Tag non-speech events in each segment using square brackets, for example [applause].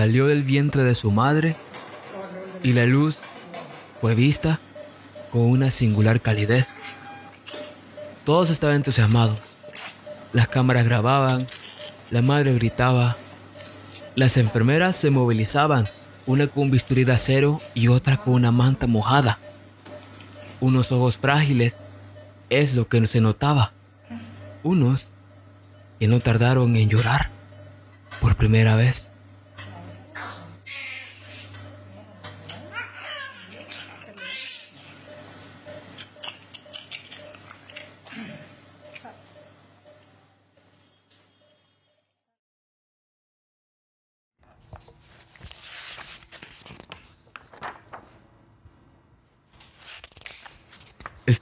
salió del vientre de su madre y la luz fue vista con una singular calidez. Todos estaban entusiasmados. Las cámaras grababan, la madre gritaba, las enfermeras se movilizaban, una con un bisturí de acero y otra con una manta mojada. Unos ojos frágiles es lo que se notaba. Unos que no tardaron en llorar por primera vez.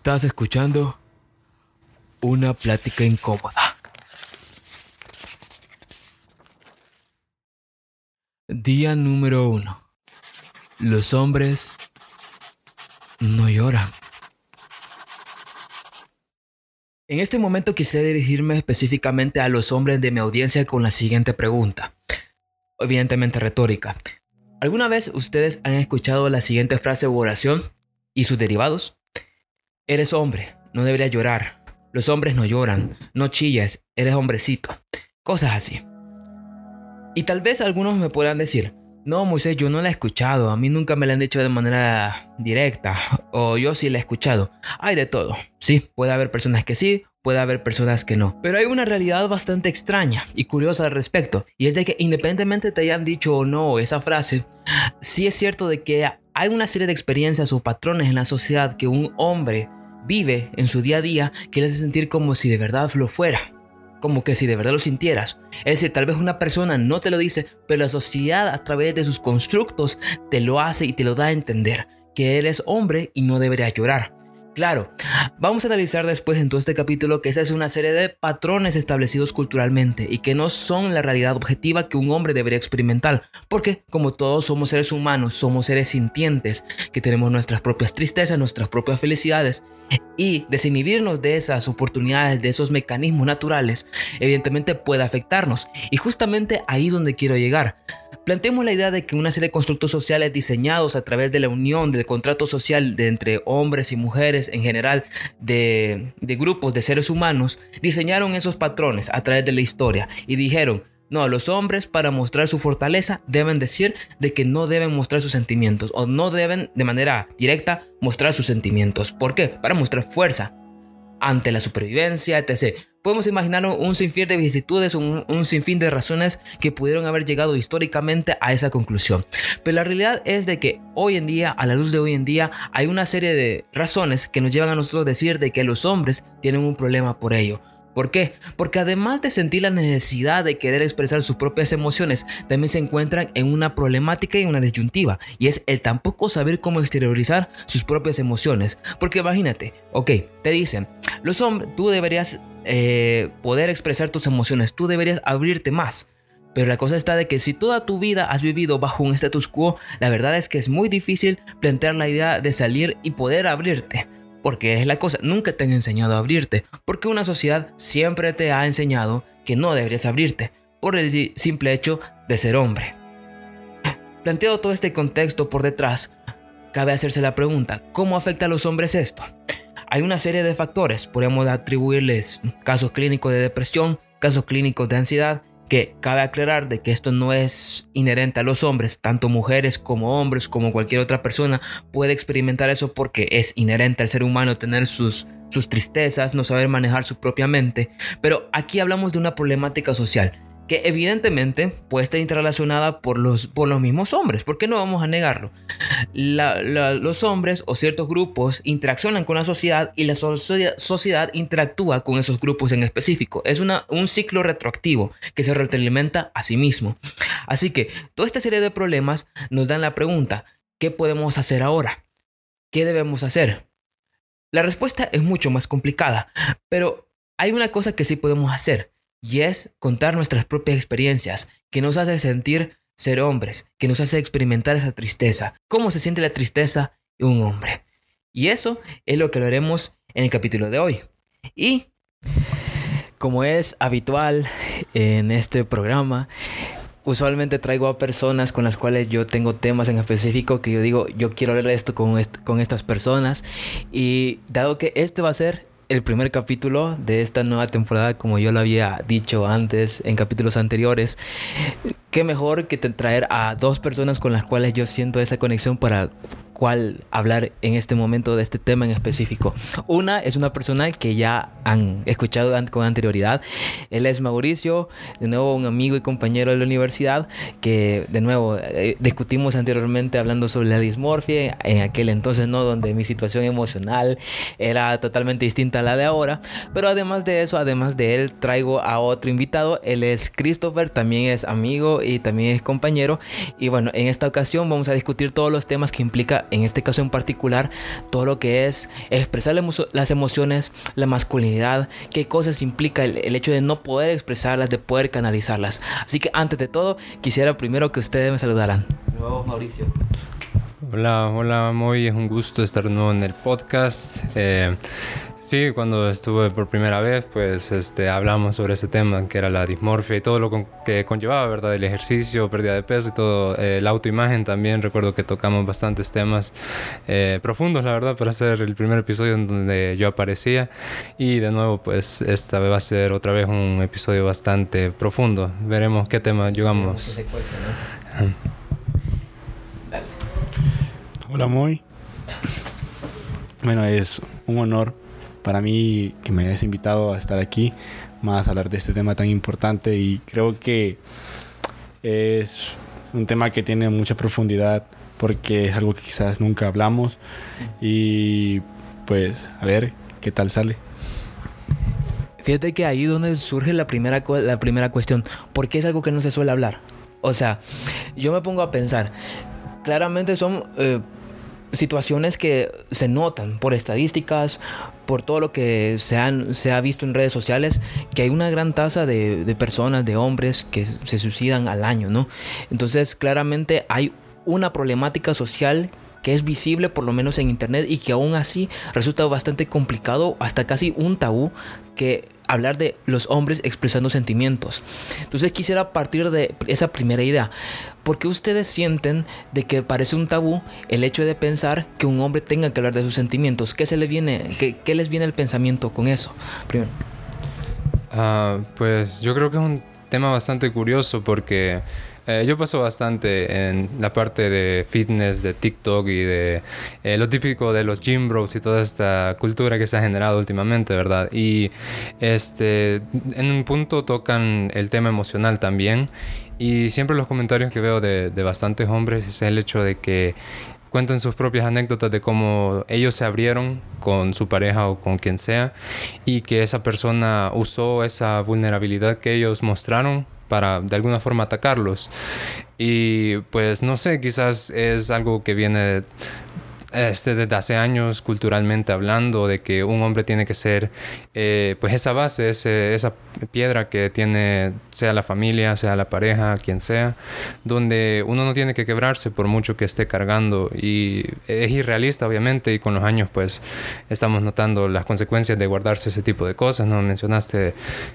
Estás escuchando una plática incómoda. Día número uno. Los hombres no lloran. En este momento quisiera dirigirme específicamente a los hombres de mi audiencia con la siguiente pregunta. Evidentemente retórica. ¿Alguna vez ustedes han escuchado la siguiente frase u oración y sus derivados? Eres hombre, no deberías llorar. Los hombres no lloran, no chillas, eres hombrecito. Cosas así. Y tal vez algunos me puedan decir, no, Moisés, yo no la he escuchado, a mí nunca me la han dicho de manera directa, o yo sí la he escuchado. Hay de todo. Sí, puede haber personas que sí, puede haber personas que no. Pero hay una realidad bastante extraña y curiosa al respecto, y es de que independientemente te hayan dicho o no esa frase, sí es cierto de que hay una serie de experiencias o patrones en la sociedad que un hombre vive en su día a día que le hace sentir como si de verdad lo fuera, como que si de verdad lo sintieras. Es decir, tal vez una persona no te lo dice, pero la sociedad a través de sus constructos te lo hace y te lo da a entender, que eres hombre y no deberías llorar. Claro, vamos a analizar después en todo este capítulo que esa es una serie de patrones establecidos culturalmente y que no son la realidad objetiva que un hombre debería experimentar, porque como todos somos seres humanos, somos seres sintientes, que tenemos nuestras propias tristezas, nuestras propias felicidades y desinhibirnos de esas oportunidades, de esos mecanismos naturales, evidentemente puede afectarnos. Y justamente ahí donde quiero llegar. Planteemos la idea de que una serie de constructos sociales diseñados a través de la unión del contrato social de entre hombres y mujeres en general, de, de grupos de seres humanos, diseñaron esos patrones a través de la historia y dijeron, no, los hombres para mostrar su fortaleza deben decir de que no deben mostrar sus sentimientos o no deben de manera directa mostrar sus sentimientos. ¿Por qué? Para mostrar fuerza ante la supervivencia, etc. Podemos imaginar un sinfín de vicisitudes, un, un, sinfín de razones que pudieron haber llegado históricamente a esa conclusión. Pero la realidad es de que hoy en día, a la luz de hoy en día, hay una serie de razones que nos llevan a nosotros a decir de que los hombres tienen un problema por ello. ¿Por qué? Porque además de sentir la necesidad de querer expresar sus propias emociones, también se encuentran en una problemática y una disyuntiva, y es el tampoco saber cómo exteriorizar sus propias emociones. Porque imagínate, ok, te dicen, los hombres, tú deberías eh, poder expresar tus emociones, tú deberías abrirte más. Pero la cosa está de que si toda tu vida has vivido bajo un status quo, la verdad es que es muy difícil plantear la idea de salir y poder abrirte. Porque es la cosa, nunca te han enseñado a abrirte, porque una sociedad siempre te ha enseñado que no deberías abrirte, por el simple hecho de ser hombre. Planteado todo este contexto por detrás, cabe hacerse la pregunta, ¿cómo afecta a los hombres esto? Hay una serie de factores, podemos atribuirles casos clínicos de depresión, casos clínicos de ansiedad, que cabe aclarar de que esto no es inherente a los hombres, tanto mujeres como hombres, como cualquier otra persona puede experimentar eso porque es inherente al ser humano tener sus, sus tristezas, no saber manejar su propia mente, pero aquí hablamos de una problemática social que evidentemente puede estar interrelacionada por los, por los mismos hombres, ¿por qué no vamos a negarlo? los hombres o ciertos grupos interaccionan con la sociedad y la sociedad interactúa con esos grupos en específico. Es una, un ciclo retroactivo que se retroalimenta a sí mismo. Así que toda esta serie de problemas nos dan la pregunta, ¿qué podemos hacer ahora? ¿Qué debemos hacer? La respuesta es mucho más complicada, pero hay una cosa que sí podemos hacer y es contar nuestras propias experiencias, que nos hace sentir ser hombres, que nos hace experimentar esa tristeza, cómo se siente la tristeza de un hombre. Y eso es lo que lo haremos en el capítulo de hoy. Y como es habitual en este programa, usualmente traigo a personas con las cuales yo tengo temas en específico que yo digo, yo quiero hablar de esto con, con estas personas. Y dado que este va a ser el primer capítulo de esta nueva temporada, como yo lo había dicho antes en capítulos anteriores, qué mejor que traer a dos personas con las cuales yo siento esa conexión para cual hablar en este momento de este tema en específico. Una es una persona que ya han escuchado con anterioridad. Él es Mauricio, de nuevo un amigo y compañero de la universidad, que de nuevo eh, discutimos anteriormente hablando sobre la dismorfia, en aquel entonces, ¿no? Donde mi situación emocional era totalmente distinta a la de ahora. Pero además de eso, además de él, traigo a otro invitado. Él es Christopher, también es amigo y también es compañero. Y bueno, en esta ocasión vamos a discutir todos los temas que implica en este caso en particular, todo lo que es expresar las emociones, la masculinidad, qué cosas implica el, hecho de no poder expresarlas, de poder canalizarlas. Así que antes de todo, quisiera primero que ustedes me saludaran. Nuevo Mauricio. Hola, hola, muy es un gusto estar nuevo en el podcast. Eh, Sí, cuando estuve por primera vez, pues este, hablamos sobre ese tema, que era la dismorfia y todo lo que conllevaba, ¿verdad? El ejercicio, pérdida de peso y todo, eh, la autoimagen también. Recuerdo que tocamos bastantes temas eh, profundos, la verdad, para hacer el primer episodio en donde yo aparecía. Y de nuevo, pues esta vez va a ser otra vez un episodio bastante profundo. Veremos qué tema llegamos. Hola, muy. Bueno, es un honor para mí que me hayas invitado a estar aquí, más a hablar de este tema tan importante y creo que es un tema que tiene mucha profundidad porque es algo que quizás nunca hablamos y pues a ver qué tal sale. Fíjate que ahí donde surge la primera, la primera cuestión, ¿por qué es algo que no se suele hablar? O sea, yo me pongo a pensar, claramente son... Eh, situaciones que se notan por estadísticas, por todo lo que se, han, se ha visto en redes sociales, que hay una gran tasa de, de personas, de hombres que se suicidan al año, ¿no? Entonces, claramente hay una problemática social que es visible por lo menos en internet y que aún así resulta bastante complicado, hasta casi un tabú que hablar de los hombres expresando sentimientos. Entonces quisiera partir de esa primera idea. ¿Por qué ustedes sienten de que parece un tabú el hecho de pensar que un hombre tenga que hablar de sus sentimientos? ¿Qué, se le viene, qué, les viene el pensamiento con eso? Ah, pues yo creo que es un tema bastante curioso porque eh, yo paso bastante en la parte de fitness, de TikTok y de eh, lo típico de los gym bros y toda esta cultura que se ha generado últimamente, ¿verdad? Y este, en un punto tocan el tema emocional también. Y siempre los comentarios que veo de, de bastantes hombres es el hecho de que cuentan sus propias anécdotas de cómo ellos se abrieron con su pareja o con quien sea y que esa persona usó esa vulnerabilidad que ellos mostraron para de alguna forma atacarlos. Y pues no sé, quizás es algo que viene este, desde hace años culturalmente hablando de que un hombre tiene que ser eh, pues esa base, esa piedra que tiene sea la familia, sea la pareja, quien sea, donde uno no tiene que quebrarse por mucho que esté cargando y es irrealista obviamente y con los años pues estamos notando las consecuencias de guardarse ese tipo de cosas, ¿no? Mencionaste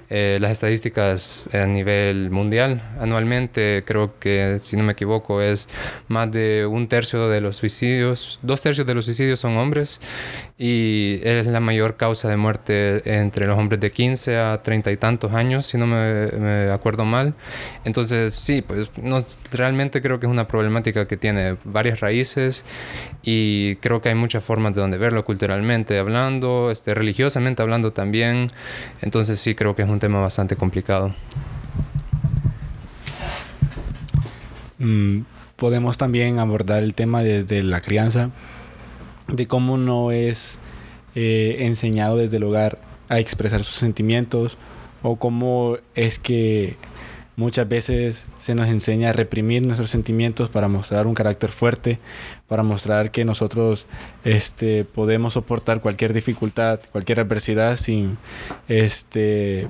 eh, las estadísticas a nivel mundial anualmente, creo que si no me equivoco es más de un tercio de los suicidios, dos tercios de los suicidios son hombres y es la mayor causa de muerte entre los hombres de 15 a 30 y tantos años, si no me, acuerdo mal. Entonces, sí, pues no, realmente creo que es una problemática que tiene varias raíces y creo que hay muchas formas de donde verlo culturalmente hablando, este, religiosamente hablando también. Entonces, sí, creo que es un tema bastante complicado. Mm, podemos también abordar el tema desde la crianza de cómo no es eh, enseñado desde el hogar a expresar sus sentimientos o cómo es que muchas veces se nos enseña a reprimir nuestros sentimientos para mostrar un carácter fuerte, para mostrar que nosotros este, podemos soportar cualquier dificultad, cualquier adversidad sin este,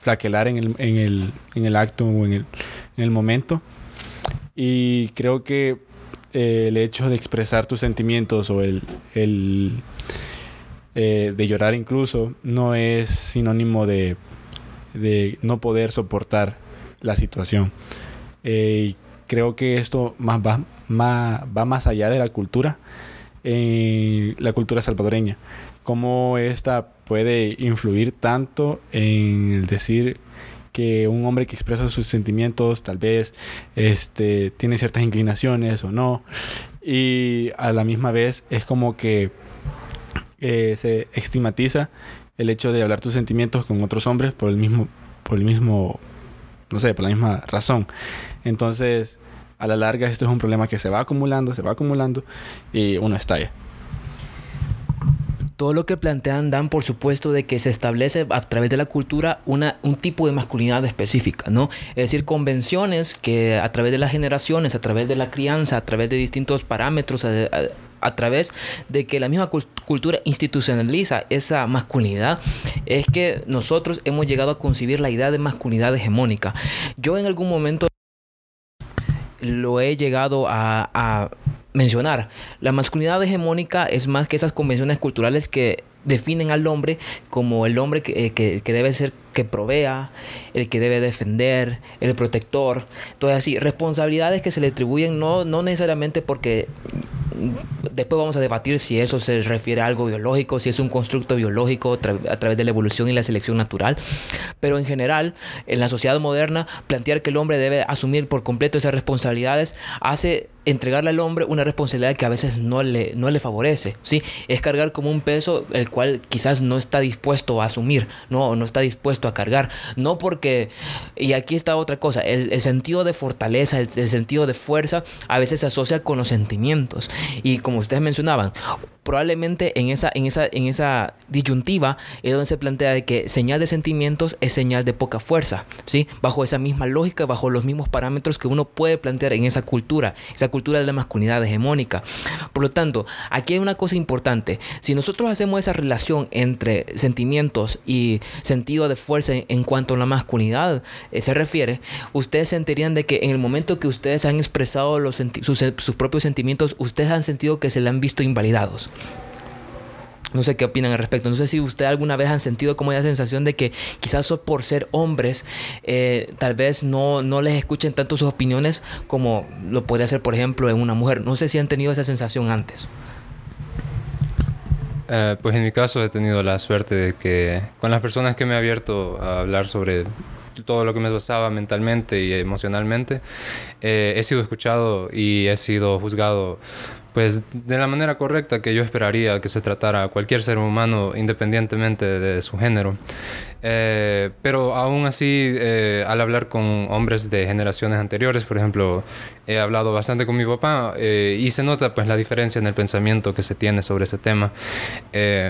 flaquelar en el, en el, en el acto o en el, en el momento. Y creo que eh, el hecho de expresar tus sentimientos o el, el eh, de llorar incluso no es sinónimo de, de, no poder soportar la situación. Eh, creo que esto más va, más, va más allá de la cultura, la cultura salvadoreña. Cómo esta puede influir tanto en el decir que un hombre que expresa sus sentimientos tal vez este, tiene ciertas inclinaciones o no. Y a la misma vez es como que eh, se estigmatiza el hecho de hablar tus sentimientos con otros hombres por el mismo, por el mismo, no sé, por la misma razón. Entonces, a la larga esto es un problema que se va acumulando, se va acumulando y uno estalla. Todo lo que plantean dan por supuesto de que se establece a través de la cultura una, un tipo de masculinidad específica, ¿no? Es decir, convenciones que a través de las generaciones, a través de la crianza, a través de distintos parámetros, a través de que la misma cultura institucionaliza esa masculinidad, es que nosotros hemos llegado a concebir la idea de masculinidad hegemónica. Yo en algún momento lo he llegado a, mencionar. La masculinidad hegemónica es más que esas convenciones culturales que definen al hombre como el hombre que, que, que, debe ser que provea, el que debe defender, el protector. Entonces así, responsabilidades que se le atribuyen no, no necesariamente porque después vamos a debatir si eso se refiere a algo biológico, si es un constructo biológico a través de la evolución y la selección natural. Pero en general, en la sociedad moderna, plantear que el hombre debe asumir por completo esas responsabilidades hace entregarle al hombre una responsabilidad que a veces no le, no le favorece. ¿sí? Es cargar como un peso el cual quizás no está dispuesto a asumir, no, no está dispuesto a cargar. No porque, y aquí está otra cosa, el, sentido de fortaleza, el, el sentido de fuerza a veces se asocia con los sentimientos. Y como ustedes mencionaban, probablemente en esa, en esa, en esa disyuntiva es donde se plantea de que señal de sentimientos es señal de poca fuerza, ¿sí? Bajo esa misma lógica, bajo los mismos parámetros que uno puede plantear en esa cultura, esa cultura de la masculinidad hegemónica. Por lo tanto, aquí hay una cosa importante. Si nosotros hacemos esa relación entre sentimientos y sentido de fuerza en, cuanto a la masculinidad eh, se refiere, ustedes sentirían de que en el momento que ustedes han expresado sus, sus propios sentimientos, ustedes han sentido que se le han visto invalidados. No sé qué opinan al respecto. No sé si ustedes alguna vez han sentido como esa sensación de que quizás por ser hombres, eh, tal vez no, no les escuchen tanto sus opiniones como lo podría ser, por ejemplo, en una mujer. No sé si han tenido esa sensación antes. Eh, pues en mi caso he tenido la suerte de que con las personas que me he abierto a hablar sobre todo lo que me pasaba mentalmente y emocionalmente, eh, he sido escuchado y he sido juzgado pues de la manera correcta que yo esperaría que se tratara a cualquier ser humano independientemente de su género. Eh, pero aún así, eh, al hablar con hombres de generaciones anteriores, por ejemplo, he hablado bastante con mi papá eh, y se nota pues la diferencia en el pensamiento que se tiene sobre ese tema.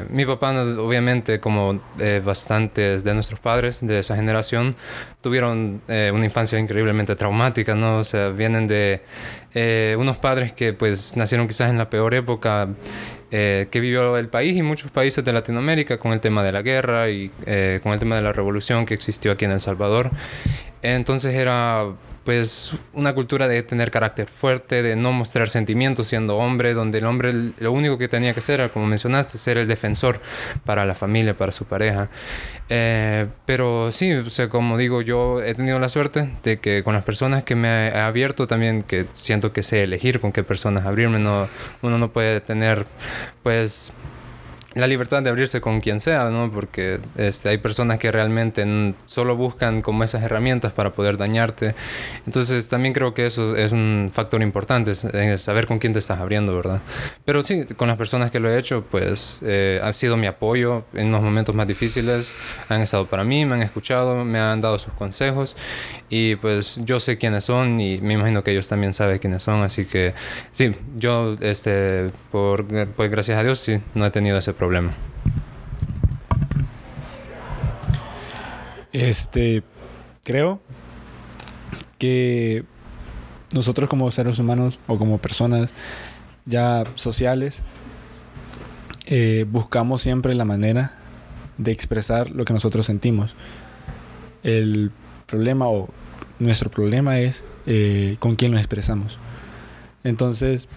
mi papá, obviamente, como bastantes de nuestros padres de esa generación, tuvieron una infancia increíblemente traumática, ¿no? O sea, vienen de unos padres que pues nacieron quizás en la peor época eh, que vivió el país y muchos países de Latinoamérica con el tema de la guerra y eh, con el tema de la revolución que existió aquí en El Salvador. Entonces era pues una cultura de tener carácter fuerte, de no mostrar sentimientos siendo hombre, donde el hombre lo único que tenía que ser, como mencionaste, ser el defensor para la familia, para su pareja. Eh, pero sí, o sea, como digo, yo he tenido la suerte de que con las personas que me he abierto también, que siento que sé elegir con qué personas abrirme, no, uno no puede tener pues la libertad de abrirse con quien sea, ¿no? Porque este, hay personas que realmente solo buscan como esas herramientas para poder dañarte. Entonces también creo que eso es un factor importante, saber con quién te estás abriendo, ¿verdad? Pero sí, con las personas que lo he hecho, pues eh, ha sido mi apoyo en los momentos más difíciles, han estado para mí, me han escuchado, me han dado sus consejos y pues yo sé quiénes son y me imagino que ellos también saben quiénes son, así que sí, yo, este, por, pues gracias a Dios, sí, no he tenido ese problema? Este, creo que nosotros como seres humanos o como personas ya sociales eh, buscamos siempre la manera de expresar lo que nosotros sentimos. El problema o nuestro problema es eh, con quién lo expresamos. Entonces,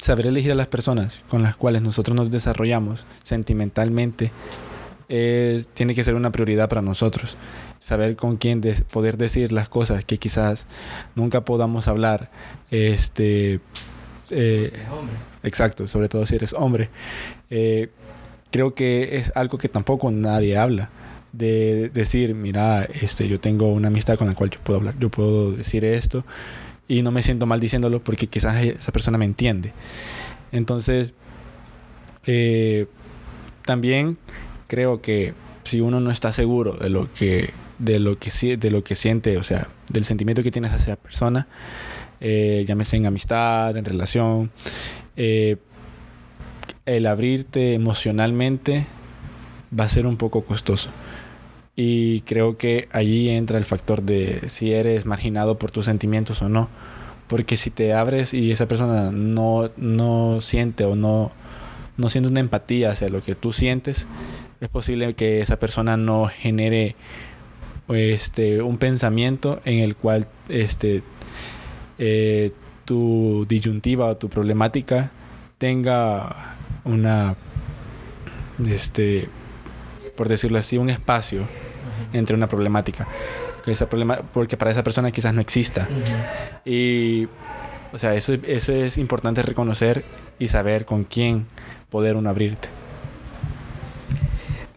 saber elegir a las personas con las cuales nosotros nos desarrollamos sentimentalmente tiene que ser una prioridad para nosotros. saber con quién poder decir las cosas que quizás nunca podamos hablar. Este, eh, exacto, sobre todo si eres hombre. Eh, creo que es algo que tampoco nadie habla. De decir, mira, este, yo tengo una amistad con la cual yo puedo hablar, yo puedo decir esto y no me siento mal diciéndolo porque quizás esa persona me entiende. Entonces, eh, también creo que si uno no está seguro de lo que de lo que de lo que siente, o sea, del sentimiento que tienes hacia esa persona, eh, llámese en amistad, en relación, eh, el abrirte emocionalmente va a ser un poco costoso. Y creo que allí entra el factor de si eres marginado por tus sentimientos o no. Porque si te abres y esa persona no, no siente o no, no siente una empatía hacia lo que tú sientes, es posible que esa persona no genere este, un pensamiento en el cual este, eh, tu disyuntiva o tu problemática tenga una, este, por decirlo así, un espacio entre una problemática esa problema, porque para esa persona quizás no exista. Y, o sea, eso, eso es importante reconocer y saber con quién poder uno abrirte.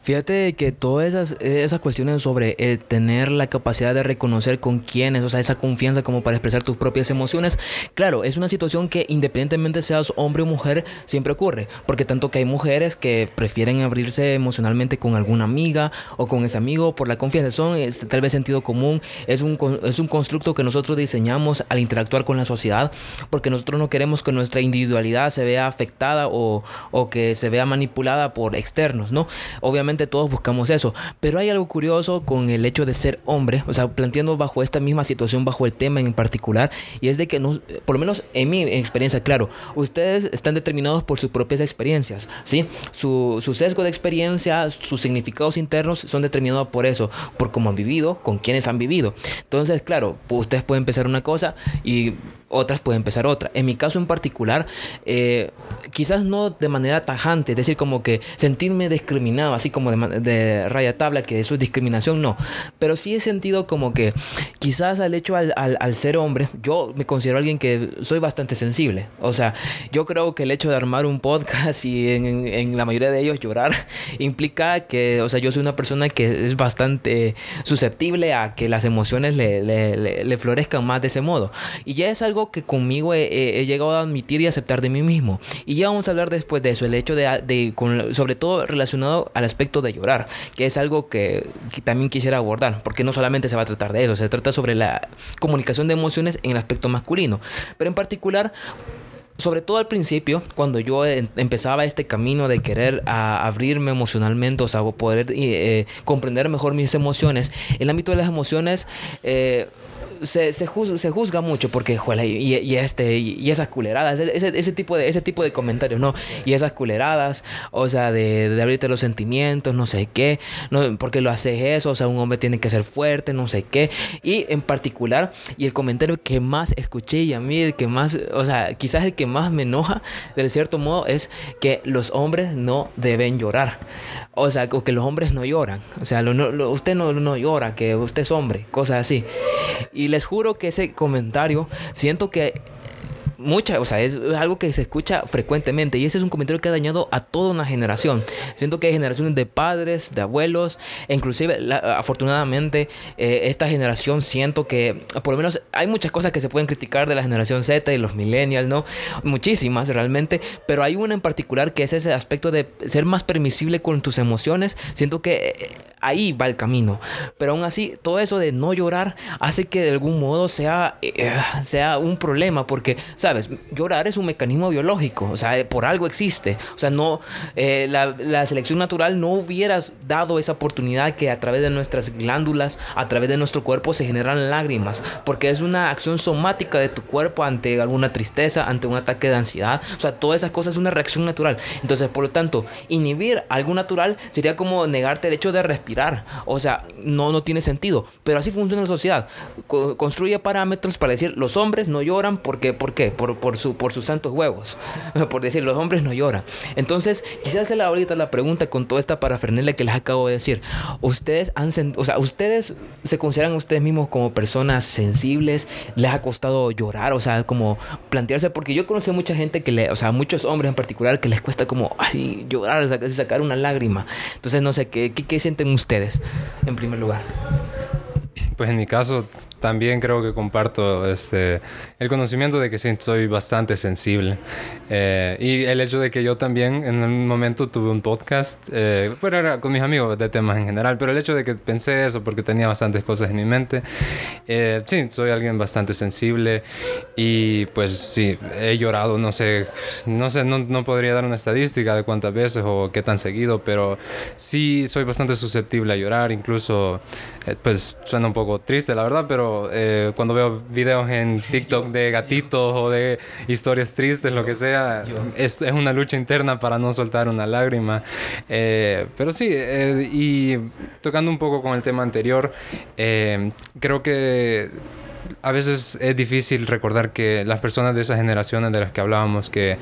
Fíjate que todas esas, esas cuestiones sobre el tener la capacidad de reconocer con quiénes, o sea, esa confianza como para expresar tus propias emociones, claro, es una situación que independientemente seas hombre o mujer, siempre ocurre. Porque tanto que hay mujeres que prefieren abrirse emocionalmente con alguna amiga o con ese amigo por la confianza. Son este, tal vez sentido común, es un, es un constructo que nosotros diseñamos al interactuar con la sociedad, porque nosotros no queremos que nuestra individualidad se vea afectada o, o que se vea manipulada por externos, ¿no? Obviamente todos buscamos eso, pero hay algo curioso con el hecho de ser hombre, o sea, planteando bajo esta misma situación, bajo el tema en particular, y es de que, no, por lo menos en mi experiencia, claro, ustedes están determinados por sus propias experiencias, ¿sí? Su, sesgo de experiencia, sus significados internos son determinados por eso, por cómo han vivido, con quienes han vivido. Entonces, claro, ustedes pueden empezar una cosa y otras pueden empezar otra. En mi caso en particular, eh, quizás no de manera tajante, es decir, como que sentirme discriminado, así como de, raya tabla, que eso es discriminación, no. Pero sí he sentido como que quizás al hecho al, al, ser hombre, yo me considero alguien que soy bastante sensible. O sea, yo creo que el hecho de armar un podcast y en, en la mayoría de ellos llorar [laughs] implica que, o sea, yo soy una persona que es bastante susceptible a que las emociones le, le, le florezcan más de ese modo. Y ya es algo que conmigo he, llegado a admitir y aceptar de mí mismo. Y ya vamos a hablar después de eso, el hecho de, sobre todo relacionado al aspecto de llorar, que es algo que, también quisiera abordar, porque no solamente se va a tratar de eso, se trata sobre la comunicación de emociones en el aspecto masculino, pero en particular sobre todo al principio, cuando yo empezaba este camino de querer abrirme emocionalmente, o sea, poder eh, comprender mejor mis emociones, el ámbito de las emociones eh, se, se, juzga, se juzga mucho porque, juela, y, este, y, esas culeradas, ese, ese, tipo de, ese tipo de comentarios, ¿no? Y esas culeradas, o sea, de, de abrirte los sentimientos, no sé qué, no, porque lo haces eso, o sea, un hombre tiene que ser fuerte, no sé qué. Y en particular, y el comentario que más escuché y a mí el que más, o sea, quizás el que más me enoja, de cierto modo, es que los hombres no deben llorar. O sea, que los hombres no lloran. O sea, lo, usted no, no llora, que usted es hombre, cosas así. Y les juro que ese comentario, siento que mucha, o sea, es algo que se escucha frecuentemente y ese es un comentario que ha dañado a toda una generación. Siento que hay generaciones de padres, de abuelos, e inclusive afortunadamente eh, esta generación siento que por lo menos hay muchas cosas que se pueden criticar de la generación Z y los millennials, ¿no? Muchísimas realmente, pero hay una en particular que es ese aspecto de ser más permisible con tus emociones. Siento que eh, ahí va el camino, pero aún así todo eso de no llorar hace que de algún modo sea, eh, sea un problema porque, ¿sabes? llorar es un mecanismo biológico, o sea, por algo existe. O sea, no, eh, la, selección natural no hubiera dado esa oportunidad que a través de nuestras glándulas, a través de nuestro cuerpo se generan lágrimas, porque es una acción somática de tu cuerpo ante alguna tristeza, ante un ataque de ansiedad. O sea, todas esas cosas es una reacción natural. Entonces, por lo tanto, inhibir algo natural sería como negarte el hecho de respirar respirar. O sea, no, no tiene sentido. Pero así funciona la sociedad. construye parámetros para decir los hombres no lloran porque, ¿por qué? Por, por, su, por sus santos huevos. [laughs] por decir los hombres no lloran. Entonces, quisiera hacerle ahorita la pregunta con toda esta parafernalia que les acabo de decir. Ustedes han o sea, ustedes se consideran ustedes mismos como personas sensibles, les ha costado llorar, o sea, como plantearse, porque yo conocí a mucha gente que le, o sea, muchos hombres en particular que les cuesta como así llorar, sacar una lágrima. Entonces, no sé, ¿qué, qué, qué sienten ustedes en primer lugar? Pues en mi caso, también creo que comparto este, el conocimiento de que sí, soy bastante sensible. Eh, y el hecho de que yo también en un momento tuve un podcast, eh, era con mis amigos de temas en general, pero el hecho de que pensé eso porque tenía bastantes cosas en mi mente, eh, sí, soy alguien bastante sensible y pues sí, he llorado, no sé, no sé, no, no podría dar una estadística de cuántas veces o qué tan seguido, pero sí soy bastante susceptible a llorar, incluso, eh, pues suena un poco triste la verdad, pero eh, cuando veo videos en TikTok de gatitos o de historias tristes, lo que sea, es, una lucha interna para no soltar una lágrima. Eh, pero sí, eh, y tocando un poco con el tema anterior, creo que a veces es difícil recordar que las personas de esas generaciones de las que hablábamos que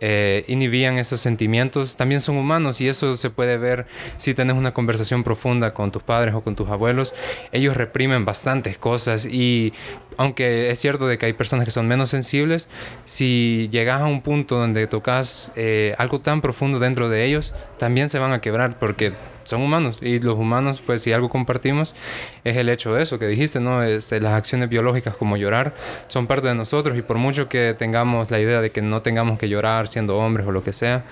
eh, inhibían esos sentimientos también son humanos y eso se puede ver si tienes una conversación profunda con tus padres o con tus abuelos. Ellos reprimen bastantes cosas y aunque es cierto de que hay personas que son menos sensibles, si llegas a un punto donde tocas eh, algo tan profundo dentro de ellos, también se van a quebrar porque son humanos y los humanos, pues si algo compartimos, es el hecho de eso que dijiste, ¿no? Este, las acciones biológicas como llorar son parte de nosotros y por mucho que tengamos la idea de que no tengamos que llorar siendo hombres o lo que sea,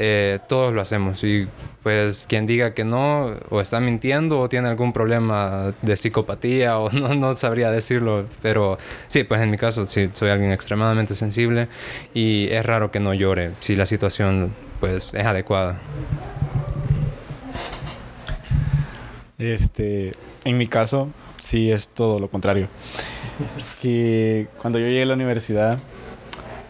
eh, todos lo hacemos y pues quien diga que no o está mintiendo o tiene algún problema de psicopatía o [laughs] no, no sabría decirlo, pero sí, pues en mi caso sí, soy alguien extremadamente sensible y es raro que no llore si la situación pues es adecuada. Este, en mi caso, sí es todo lo contrario. Que cuando yo llegué a la universidad,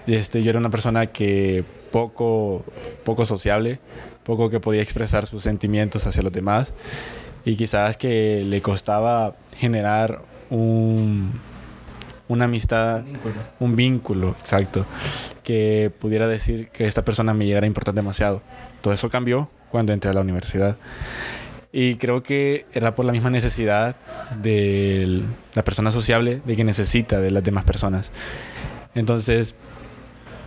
este, yo era una persona que poco, poco sociable, poco que podía expresar sus sentimientos hacia los demás y quizás que le costaba generar un, una amistad, un vínculo. exacto, que pudiera decir que esta persona me llegara a importar demasiado. Todo eso cambió cuando entré a la universidad. Y creo que era por la misma necesidad de la persona sociable, de que necesita de las demás personas. Entonces,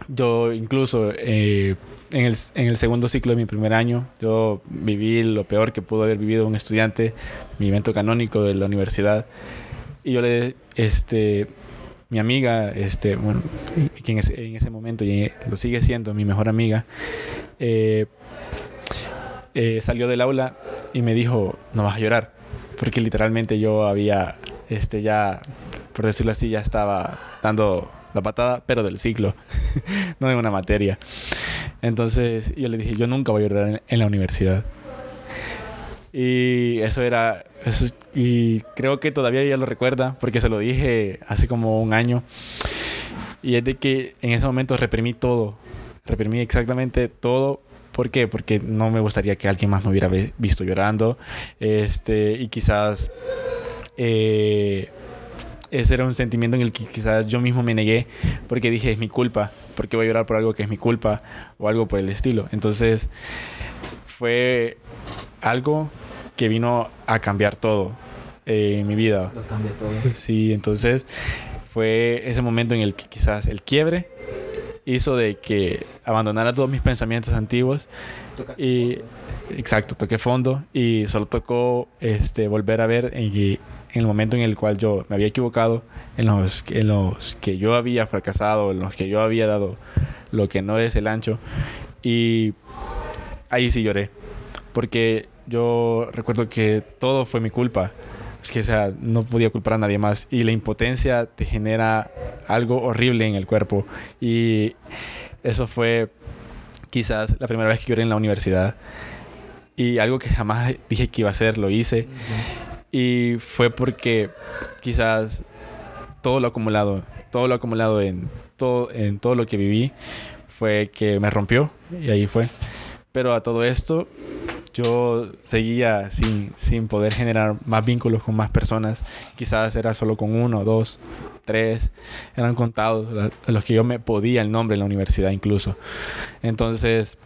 yo incluso eh, en, el, en, el, segundo ciclo de mi primer año, yo viví lo peor que pudo haber vivido un estudiante, mi evento canónico de la universidad. Y yo le, este, mi amiga, este, bueno, que en ese, en ese momento y lo sigue siendo mi mejor amiga, eh, eh, salió del aula y me dijo, no vas a llorar, porque literalmente yo había, este, ya, por decirlo así, ya estaba dando la patada, pero del ciclo, [laughs] no de una materia. Entonces yo le dije, yo nunca voy a llorar en, la universidad. Y eso era, y creo que todavía ella lo recuerda, porque se lo dije hace como un año. Y es de que en ese momento reprimí todo, reprimí exactamente todo ¿Por qué? Porque no me gustaría que alguien más me hubiera visto llorando. Este, y quizás eh, ese era un sentimiento en el que quizás yo mismo me negué porque dije es mi culpa, porque voy a llorar por algo que es mi culpa o algo por el estilo. Entonces fue algo que vino a cambiar todo eh, en mi vida. Lo cambia todo. Sí, entonces fue ese momento en el que quizás el quiebre hizo de que abandonara todos mis pensamientos antiguos. Y exacto toqué fondo y solo tocó este volver a ver en, en, el momento en el cual yo me había equivocado en los en los que yo había fracasado en los que yo había dado lo que no es el ancho. Y ahí sí lloré porque yo recuerdo que todo fue mi culpa es que, o sea, no podía culpar a nadie más. Y la impotencia te genera algo horrible en el cuerpo. Y eso fue quizás la primera vez que lloré en la universidad. Y algo que jamás dije que iba a hacer, lo hice. Y fue porque quizás todo lo acumulado, todo lo acumulado en todo, en todo lo que viví, fue que me rompió. Y ahí fue. Pero a todo esto, yo seguía sin, sin poder generar más vínculos con más personas. Quizás era solo con uno, dos, tres. Eran contados los que yo me podía el nombre en la universidad incluso. Entonces,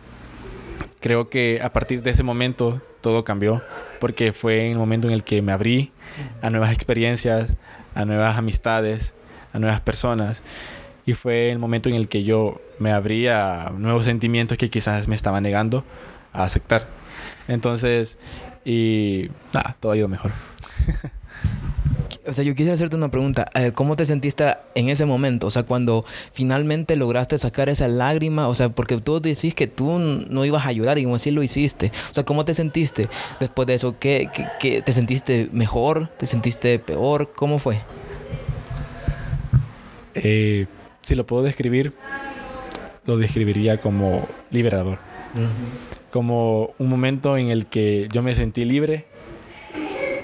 creo que a partir de ese momento todo cambió. Porque fue el momento en el que me abrí a nuevas experiencias, a nuevas amistades, a nuevas personas. Y fue el momento en el que yo me abrí a nuevos sentimientos que quizás me estaba negando a aceptar. Entonces, y nada, todo ha ido mejor. O sea, yo quise hacerte una pregunta. Eh, ¿Cómo te sentiste en ese momento? O sea, cuando finalmente lograste sacar esa lágrima. O sea, porque tú decís que tú no ibas a llorar y como así lo hiciste. O sea, ¿cómo te sentiste después de eso? ¿Qué, qué, te sentiste mejor? ¿Te sentiste peor? ¿Cómo fue? Eh, si lo puedo describir, lo describiría como liberador. Como un momento en el que yo me sentí libre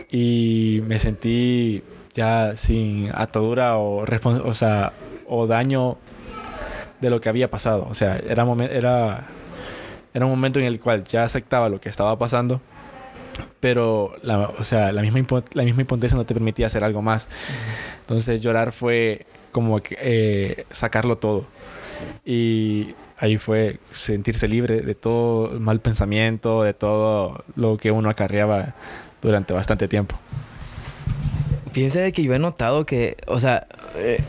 y me sentí ya sin atadura o, o, sea, o daño de lo que había pasado. O sea, era, era, era un momento en el cual ya aceptaba lo que estaba pasando, pero la, o sea, la, misma, la misma impotencia no te permitía hacer algo más. Entonces llorar fue como eh, sacarlo todo. Y ahí fue sentirse libre de todo mal pensamiento, de todo lo que uno acarreaba durante bastante tiempo. Fíjense de que yo he notado que, o sea, eh,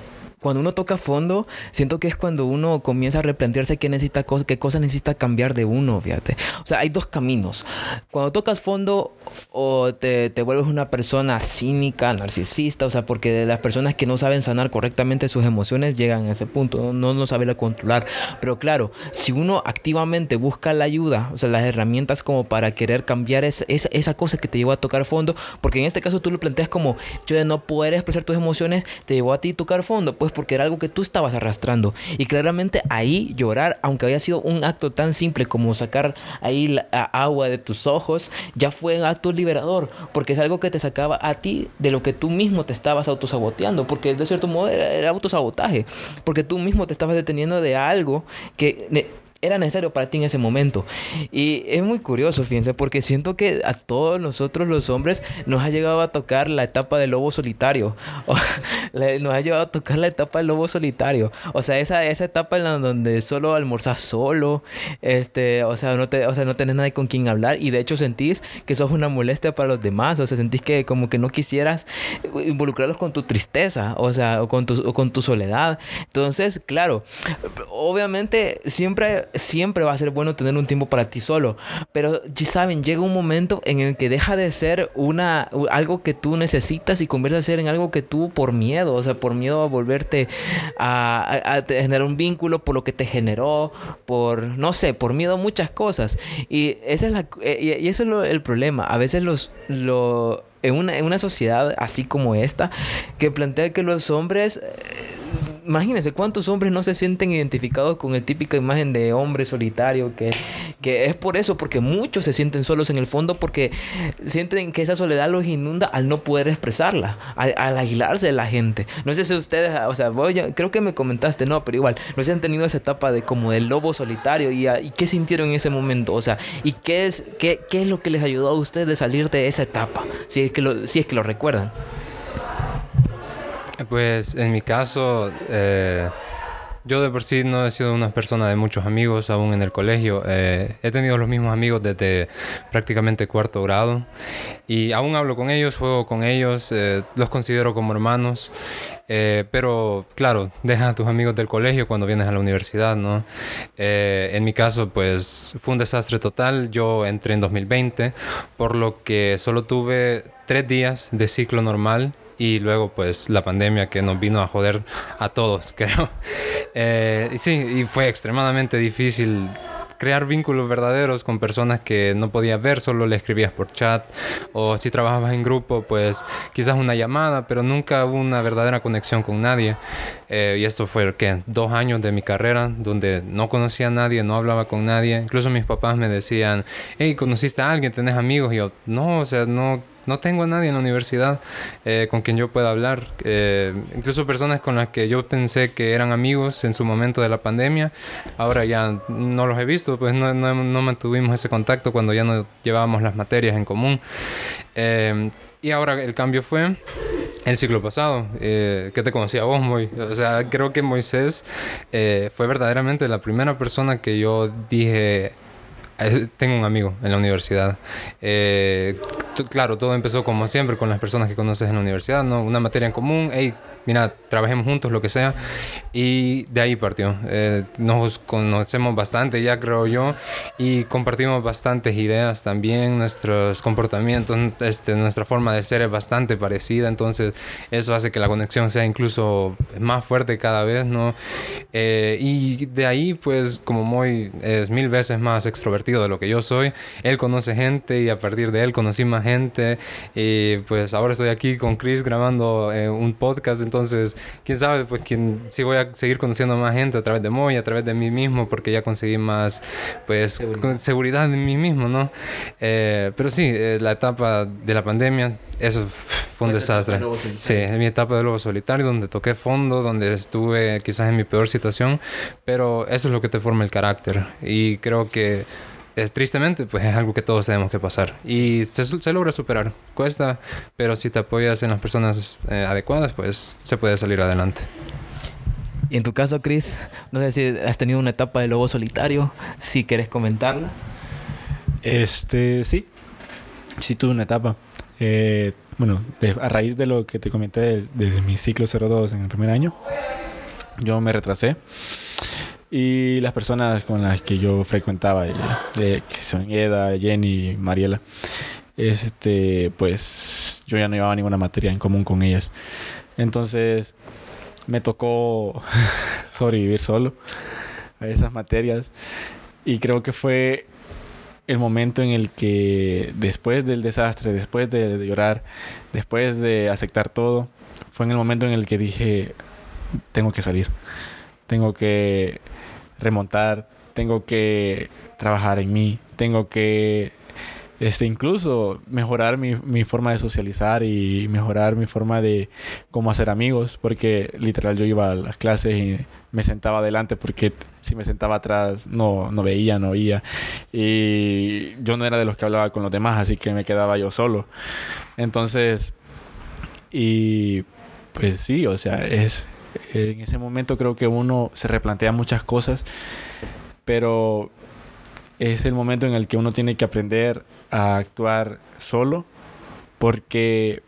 cuando uno toca fondo, siento que es cuando uno comienza a replantearse qué necesita qué cosas necesita cambiar de uno, fíjate. O sea, hay dos caminos. Cuando tocas fondo o te, te, vuelves una persona cínica, narcisista, o sea, porque las personas que no saben sanar correctamente sus emociones llegan a ese punto, no, no saben controlar. Pero claro, si uno activamente busca la ayuda, o sea, las herramientas como para querer cambiar esa, esa cosa que te llevó a tocar fondo, porque en este caso tú lo planteas como yo de no poder expresar tus emociones, te llevó a ti tocar fondo, pues porque era algo que tú estabas arrastrando. Y claramente ahí llorar, aunque había sido un acto tan simple como sacar ahí agua de tus ojos, ya fue un acto liberador, porque es algo que te sacaba a ti de lo que tú mismo te estabas autosaboteando, porque de cierto modo era, era autosabotaje, porque tú mismo te estabas deteniendo de algo que era necesario para ti en ese momento. Y es muy curioso, fíjense, porque siento que a todos nosotros los hombres nos ha llegado a tocar la etapa del lobo solitario. [laughs] nos ha llegado a tocar la etapa del lobo solitario. O sea, esa, esa etapa en la donde solo almorzas solo, este, o sea, no te, o sea, no tenés nadie con quien hablar y de hecho sentís que sos una molestia para los demás, o sea, sentís que como que no quisieras involucrarlos con tu tristeza, o sea, con tu, o con tu soledad. Entonces, claro, obviamente siempre siempre va a ser bueno tener un tiempo para ti solo. Pero ya saben, llega un momento en el que deja de ser una, algo que tú necesitas y convierte a ser en algo que tú por miedo, o sea, por miedo a volverte a, generar un vínculo por lo que te generó, por, no sé, por miedo a muchas cosas. Y, esa es la, eh, y, eso es el problema. A veces los, lo, en una, en una sociedad así como esta, que plantea que los hombres imagínense cuántos hombres no se sienten identificados con el típica imagen de hombre solitario, que, que es por eso, porque muchos se sienten solos en el fondo porque sienten que esa soledad los inunda al no poder expresarla, al, aislarse de la gente. No sé si ustedes, o sea, voy creo que me comentaste, no, pero igual, no se han tenido esa etapa de como del lobo solitario y, y qué sintieron en ese momento, o sea, y qué es, qué, qué es lo que les ayudó a ustedes a salir de esa etapa, si que lo, si es que lo recuerdan. Pues en mi caso, eh, yo de por sí no he sido una persona de muchos amigos aún en el colegio. Eh, he tenido los mismos amigos desde prácticamente cuarto grado y aún hablo con ellos, juego con ellos, eh, los considero como hermanos. pero claro, deja a tus amigos del colegio cuando vienes a la universidad, ¿no? en mi caso, pues fue un desastre total. Yo entré en 2020, por lo que solo tuve tres días de ciclo normal y luego pues la pandemia que nos vino a joder a todos, [laughs] creo. Eh, y sí, y fue extremadamente difícil crear vínculos verdaderos con personas que no podías ver, solo le escribías por chat o si trabajabas en grupo, pues quizás una llamada, pero nunca hubo una verdadera conexión con nadie. Eh, y esto fue, ¿qué? Dos años de mi carrera donde no conocía a nadie, no hablaba con nadie. Incluso mis papás me decían, hey, ¿conociste a alguien? ¿Tenés amigos? Y yo, no, o sea, no no tengo a nadie en la universidad eh, con quien yo pueda hablar. Eh, incluso personas con las que yo pensé que eran amigos en su momento de la pandemia, ahora ya no los he visto, pues no, no, no mantuvimos ese contacto cuando ya no llevábamos las materias en común. Eh, y ahora el cambio fue el ciclo pasado, eh, que te conocía vos, muy. O sea, creo que Moisés eh, fue verdaderamente la primera persona que yo dije, tengo un amigo en la universidad. Eh, claro, todo empezó como siempre con las personas que conoces en la universidad, ¿no? Una materia en común, hey, mira, trabajemos juntos, lo que sea. Y de ahí partió. Eh, nos conocemos bastante ya, creo yo, y compartimos bastantes ideas también. Nuestros comportamientos, este, nuestra forma de ser es bastante parecida, entonces eso hace que la conexión sea incluso más fuerte cada vez, ¿no? Eh, y de ahí, pues, como Moy es mil veces más extrovertido de lo que yo soy, él conoce gente y a partir de él conocí más gente. Y pues ahora estoy aquí con Chris grabando eh, un podcast entonces, quién sabe, pues quién, si voy a seguir conociendo más gente a través de Moy, a través de mí mismo, porque ya conseguí más, pues, seguridad, seguridad en mí mismo, ¿no? Eh, pero sí, eh, la etapa de la pandemia, eso fue un desastre. Sí, en mi etapa de lobo solitario, donde toqué fondo, donde estuve quizás en mi peor situación, pero eso es lo que te forma el carácter. Y creo que es, tristemente, pues es algo que todos tenemos que pasar. Y se, se logra superar. Cuesta, pero si te apoyas en las personas eh, adecuadas, pues se puede salir adelante. Y en tu caso, Chris, no sé si has tenido una etapa de lobo solitario, si quieres comentarla. Este, sí. Sí tuve una etapa. Eh, bueno, de, a raíz de lo que te comenté de, de mi ciclo 02 en el primer año, yo me retrasé. Y las personas con las que yo frecuentaba, eh, de, que son Eda, Jenny, Mariela, este, pues yo ya no llevaba ninguna materia en común con ellas. Entonces me tocó [laughs] sobrevivir solo a esas materias. Y creo que fue el momento en el que después del desastre, después de llorar, después de aceptar todo, fue en el momento en el que dije, tengo que salir, tengo que remontar, tengo que trabajar en mí, tengo que este, incluso mejorar mi, mi, forma de socializar y mejorar mi forma de cómo hacer amigos, porque literal yo iba a las clases y me sentaba adelante porque si me sentaba atrás no, no veía, no oía. Y yo no era de los que hablaba con los demás, así que me quedaba yo solo. Entonces, y pues sí, o sea, es, en ese momento creo que uno se replantea muchas cosas, pero es el momento en el que uno tiene que aprender a actuar solo, porque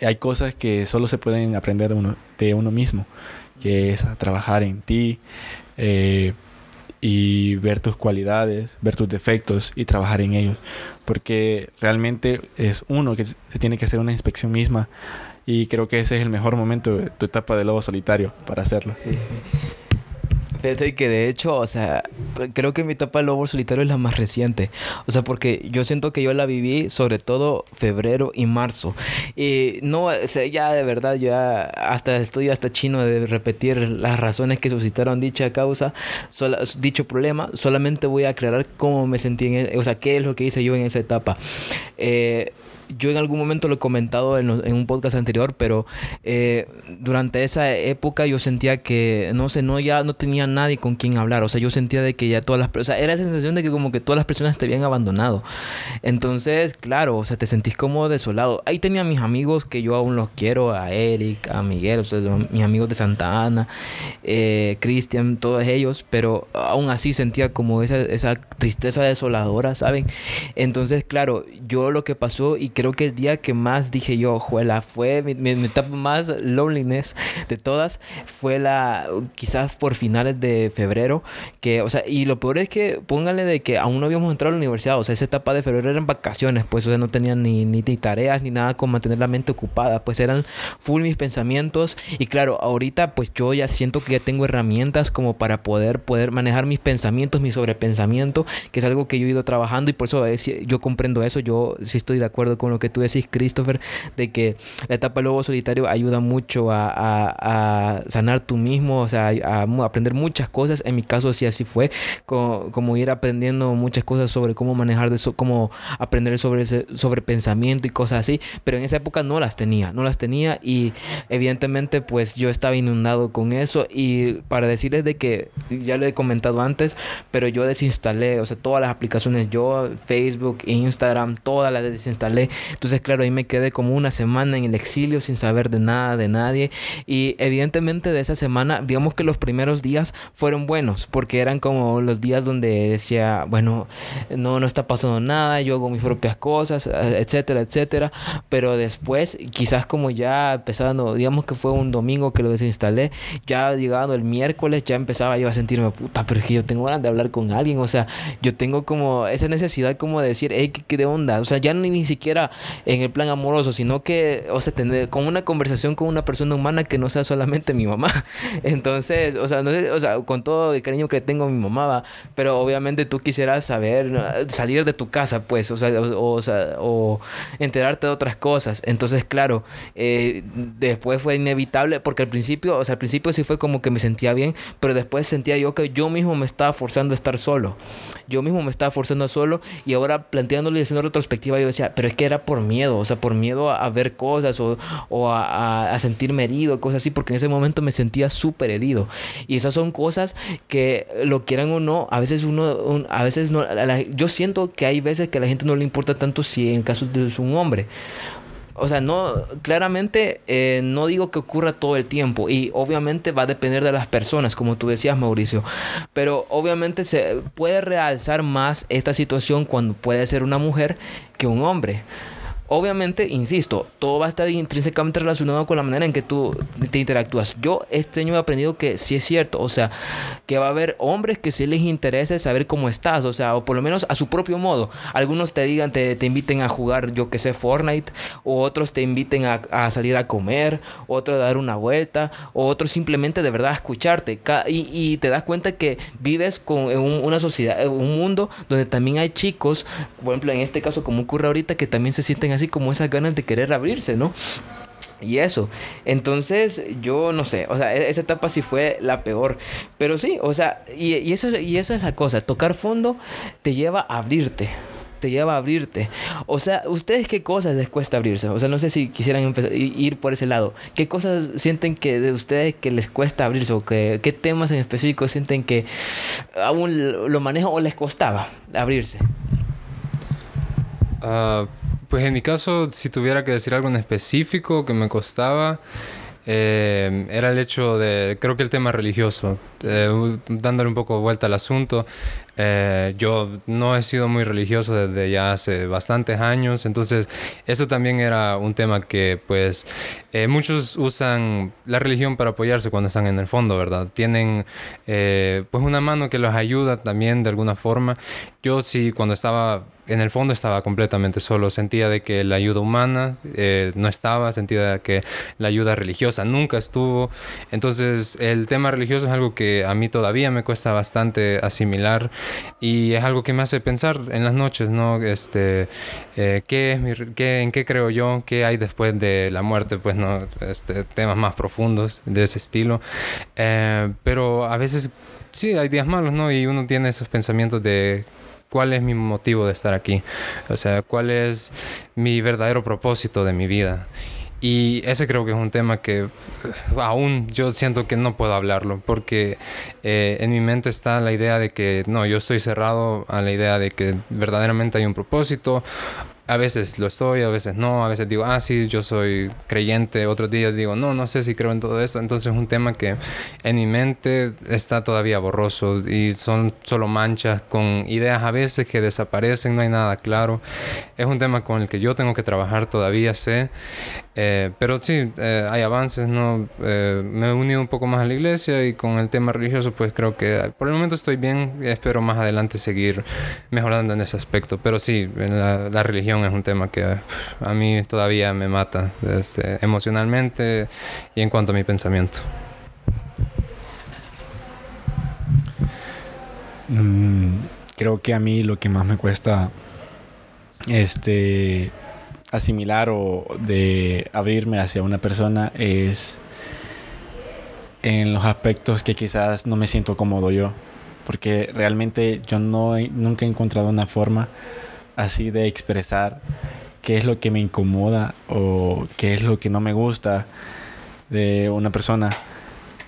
hay cosas que solo se pueden aprender de uno, mismo, que es trabajar en ti eh, y ver tus cualidades, ver tus defectos y trabajar en ellos, porque realmente es uno que se tiene que hacer una inspección misma y creo que ese es el mejor momento de tu etapa de lobo solitario para hacerlo. Sí. Fíjate que de hecho, o sea, creo que mi etapa de lobo solitario es la más reciente. O sea, porque yo siento que yo la viví sobre todo febrero y marzo. Y no, o sea, ya de verdad, ya hasta estoy hasta chino de repetir las razones que suscitaron dicha causa, sola, dicho problema. Solamente voy a aclarar cómo me sentí, en, o sea, qué es lo que hice yo en esa etapa. Eh, yo en algún momento lo he comentado en, un podcast anterior, pero eh, durante esa época yo sentía que, no sé, no ya no tenía nadie con quien hablar. O sea, yo sentía de que ya todas las personas, o era la sensación de que como que todas las personas te habían abandonado. Entonces, claro, o sea, te sentís como desolado. Ahí tenía mis amigos que yo aún los quiero, a Eric, a Miguel, o sea, mis amigos de Santa Ana, eh, Cristian, todos ellos, pero aún así sentía como esa, esa tristeza desoladora, ¿saben? Entonces, claro, yo lo que pasó y creo que el día que más dije yo, juela, fue mi, mi, mi, etapa más loneliness de todas, fue la, quizás por finales de febrero, que, o sea, y lo peor es que pónganle de que aún no habíamos entrado a la universidad, o sea, esa etapa de febrero eran vacaciones, pues, o sea, no tenían ni, ni, ni tareas ni nada con mantener la mente ocupada, pues eran full mis pensamientos, y claro, ahorita pues yo ya siento que ya tengo herramientas como para poder, poder manejar mis pensamientos, mi sobrepensamiento, que es algo que yo he ido trabajando, y por eso es, yo comprendo eso, yo sí estoy de acuerdo con con lo que tú decís, Christopher, de que la etapa lobo solitario ayuda mucho a, a, sanar tú mismo, o sea, a, aprender muchas cosas. En mi caso sí así fue, como, ir aprendiendo muchas cosas sobre cómo manejar, de eso, cómo aprender sobre, sobre pensamiento y cosas así, pero en esa época no las tenía, no las tenía y evidentemente pues yo estaba inundado con eso y para decirles de que ya lo he comentado antes, pero yo desinstalé, o sea, todas las aplicaciones, yo, Facebook, Instagram, todas las desinstalé. Entonces, claro, ahí me quedé como una semana en el exilio sin saber de nada, de nadie. Y evidentemente de esa semana, digamos que los primeros días fueron buenos, porque eran como los días donde decía, bueno, no, no está pasando nada, yo hago mis propias cosas, etcétera, etcétera. Pero después, quizás como ya empezando, digamos que fue un domingo que lo desinstalé, ya llegando el miércoles, ya empezaba yo a sentirme puta, pero es que yo tengo ganas de hablar con alguien, o sea, yo tengo como esa necesidad como de decir, hey, ¿qué, de onda? O sea, ya ni, ni siquiera en el plan amoroso, sino que, o sea, tener como una conversación con una persona humana que no sea solamente mi mamá. [laughs] Entonces, o sea, no sé, o sea, con todo el cariño que tengo mi mamá, va, pero obviamente tú quisieras saber, salir de tu casa, pues, o sea, o, o, enterarte de otras cosas. Entonces, claro, eh, después fue inevitable, porque al principio, o sea, al principio sí fue como que me sentía bien, pero después sentía yo que yo mismo me estaba forzando a estar solo. Yo mismo me estaba forzando a solo y ahora planteándole y haciendo retrospectiva yo decía, pero es que era por miedo, o sea, por miedo a, ver cosas o, o a, sentirme herido, cosas así, porque en ese momento me sentía súper herido. Y esas son cosas que lo quieran o no, a veces uno, a veces no, yo siento que hay veces que a la gente no le importa tanto si en caso de un hombre o sea, no, claramente eh, no digo que ocurra todo el tiempo y obviamente va a depender de las personas, como tú decías, Mauricio. Pero obviamente se puede realzar más esta situación cuando puede ser una mujer que un hombre. Obviamente, insisto, todo va a estar intrínsecamente relacionado con la manera en que tú te interactúas. Yo este año he aprendido que sí es cierto, o sea, que va a haber hombres que sí les interese saber cómo estás, o sea, o por lo menos a su propio modo. Algunos te digan, te, te inviten a jugar, yo que sé, Fortnite, o otros te inviten a, salir a comer, otros a dar una vuelta, o otros simplemente de verdad a escucharte. Y, y te das cuenta que vives con una sociedad, un mundo donde también hay chicos, por ejemplo, en este caso, como ocurre ahorita, que también se sienten así como esas ganas de querer abrirse, ¿no? Y eso. Entonces, yo no sé. O sea, e-, esa etapa sí fue la peor. Pero sí, o sea, y, eso, y eso es la cosa. Tocar fondo te lleva a abrirte. Te lleva a abrirte. O sea, ¿ustedes qué cosas les cuesta abrirse? O sea, no sé si quisieran empezar, ir por ese lado. ¿Qué cosas sienten que de ustedes que les cuesta abrirse? ¿O que, qué temas en específico sienten que aún lo manejan o les costaba abrirse? Ah... Pues en mi caso, si tuviera que decir algo en específico que me costaba, eh, era el hecho de, creo que el tema religioso, eh, dándole un poco vuelta al asunto, eh, yo no he sido muy religioso desde ya hace bastantes años, entonces eso también era un tema que pues muchos usan la religión para apoyarse cuando están en el fondo, ¿verdad? Tienen pues una mano que los ayuda también de alguna forma. Yo sí, cuando estaba en el fondo estaba completamente solo. Sentía de que la ayuda humana eh, no estaba, sentía de que la ayuda religiosa nunca estuvo. Entonces el tema religioso es algo que a mí todavía me cuesta bastante asimilar y es algo que me hace pensar en las noches, ¿no? Este, eh, ¿qué es mi, qué, ¿En qué creo yo? ¿Qué hay después de la muerte? Pues no, este, temas más profundos de ese estilo. Eh, pero a veces sí, hay días malos, ¿no? Y uno tiene esos pensamientos de cuál es mi motivo de estar aquí, o sea, cuál es mi verdadero propósito de mi vida. Y ese creo que es un tema que eh, aún yo siento que no puedo hablarlo, porque eh, en mi mente está la idea de que no, yo estoy cerrado a la idea de que verdaderamente hay un propósito, a veces lo estoy, a veces no, a veces digo, ah, sí, yo soy creyente, otros días digo, no, no sé si creo en todo eso. Entonces es un tema que en mi mente está todavía borroso y son solo manchas con ideas a veces que desaparecen, no hay nada claro. Es un tema con el que yo tengo que trabajar todavía, sé. Eh, pero sí, eh, hay avances, ¿no? Eh, me he unido un poco más a la iglesia y con el tema religioso, pues creo que por el momento estoy bien. Espero más adelante seguir mejorando en ese aspecto. Pero sí, la, religión es un tema que a mí todavía me mata este, emocionalmente y en cuanto a mi pensamiento. Mm, creo que a mí lo que más me cuesta este asimilar o de abrirme hacia una persona es en los aspectos que quizás no me siento cómodo yo. Porque realmente yo no nunca he encontrado una forma así de expresar qué es lo que me incomoda o qué es lo que no me gusta de una persona.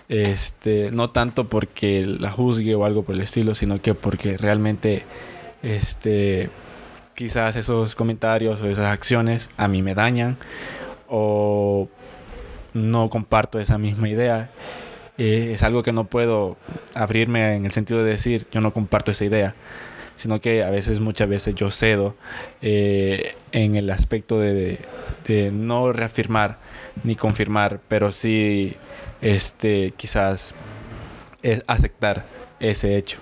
Este, no tanto porque la juzgue o algo por el estilo, sino que porque realmente este quizás esos comentarios o esas acciones a mí me dañan o no comparto esa misma idea. Eh, es algo que no puedo abrirme en el sentido de decir yo no comparto esa idea, sino que a veces, muchas veces yo cedo eh, en el aspecto de, no reafirmar ni confirmar, pero sí este, quizás es aceptar ese hecho.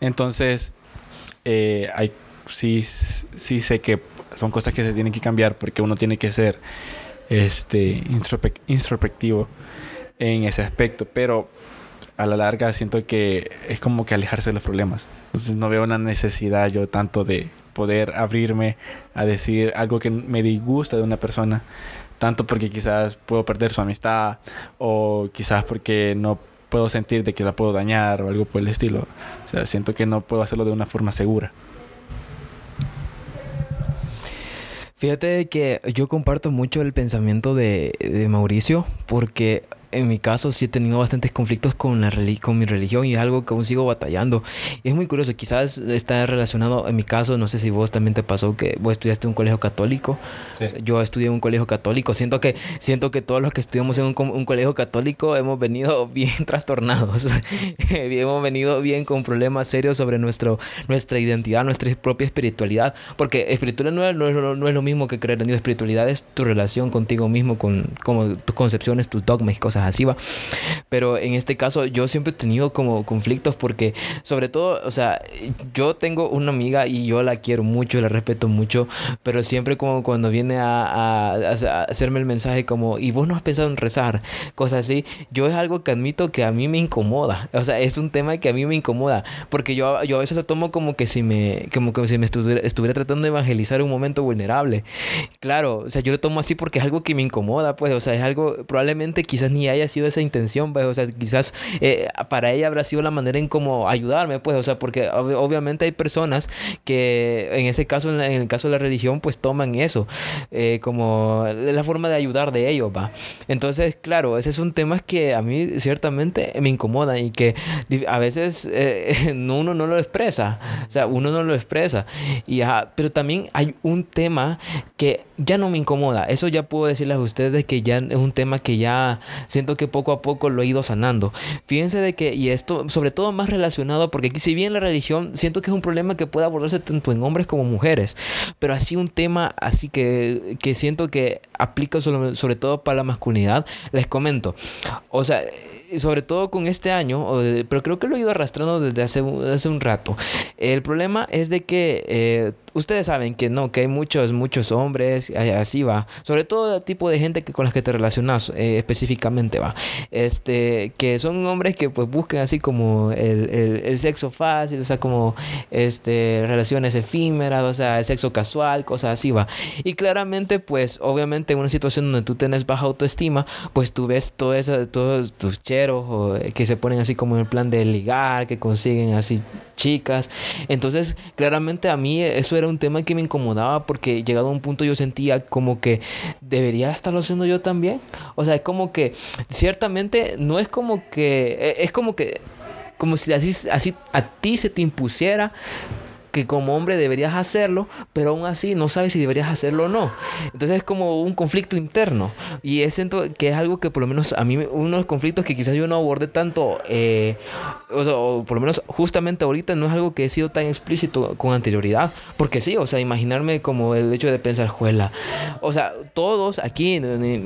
Entonces, eh, hay sí, sí sé que son cosas que se tienen que cambiar porque uno tiene que ser este, introspectivo en ese aspecto, pero a la larga siento que es como que alejarse de los problemas. Entonces no veo una necesidad yo tanto de poder abrirme a decir algo que me disgusta de una persona, tanto porque quizás puedo perder su amistad o quizás porque no puedo sentir de que la puedo dañar o algo por el estilo. O sea, siento que no puedo hacerlo de una forma segura. Fíjate que yo comparto mucho el pensamiento de, de Mauricio porque en mi caso sí he tenido bastantes conflictos con, la con mi religión y es algo que aún sigo batallando. Y es muy curioso, quizás está relacionado en mi caso, no sé si vos también te pasó que vos estudiaste en un colegio católico. Yo estudié en un colegio católico. Siento que, siento que todos los que estudiamos en un, un colegio católico hemos venido [laughs] bien trastornados. [laughs] hemos venido bien con problemas serios sobre nuestro, nuestra identidad, nuestra propia espiritualidad. Porque espiritualidad no es, no, no es lo mismo que creer en Dios. Espiritualidad es tu relación contigo mismo, con como tus concepciones, tus dogmas y cosas así va. Pero en este caso yo siempre he tenido como conflictos porque sobre todo, o sea, yo tengo una amiga y yo la quiero mucho, la respeto mucho, pero siempre como cuando viene a, a, hacerme el mensaje como, y vos no has pensado en rezar, cosas así, yo es algo que admito que a mí me incomoda. O sea, es un tema que a mí me incomoda porque yo, yo a veces lo tomo como que si me, como que si me estuviera, estuviera tratando de evangelizar un momento vulnerable. Claro, o sea, yo lo tomo así porque es algo que me incomoda, pues, o sea, es algo probablemente quizás ni haya sido esa intención, pues, o sea, quizás eh, para ella habrá sido la manera en cómo ayudarme, pues, o sea, porque obviamente hay personas que en ese caso, en, el caso de la religión, pues toman eso eh, como la forma de ayudar de ellos, va. Entonces, claro, ese es un tema que a mí ciertamente me incomoda y que a veces eh, [laughs] uno no lo expresa, o sea, uno no lo expresa. Y, pero también hay un tema que ya no me incomoda, eso ya puedo decirles a ustedes que ya es un tema que ya siento que poco a poco lo he ido sanando. Fíjense de que, y esto sobre todo más relacionado, porque si bien la religión siento que es un problema que puede abordarse tanto en hombres como mujeres, pero así un tema así que, que siento que aplica sobre todo para la masculinidad, les comento. O sea, sobre todo con este año, pero creo que lo he ido arrastrando desde hace, hace un rato. El problema es de que eh, ustedes saben que no, que hay muchos, muchos hombres, así va. Sobre todo el tipo de gente que con las que te relacionas eh, específicamente va. Este, que son hombres que pues buscan así como el, el, sexo fácil, o sea, como este, relaciones efímeras, o sea, el sexo casual, cosas así va. Y claramente, pues, obviamente en una situación donde tú tienes baja autoestima, pues tú ves todo eso, todos tus o, eh, que se ponen así como en el plan de ligar, que consiguen así chicas. Entonces, claramente a mí eso era un tema que me incomodaba porque llegado a un punto yo sentía como que debería estarlo haciendo yo también. O sea, es como que ciertamente no es como que e, es como que como si así, así a ti se te impusiera que como hombre deberías hacerlo, pero aún así no sabes si deberías hacerlo o no. Entonces es como un conflicto interno. Y es que es algo que por lo menos a mí, uno conflictos que quizás yo no abordé tanto, eh, o, por lo menos justamente ahorita no es algo que he sido tan explícito con anterioridad. Porque sí, o sea, imaginarme como el hecho de pensar, juela. O sea, todos aquí,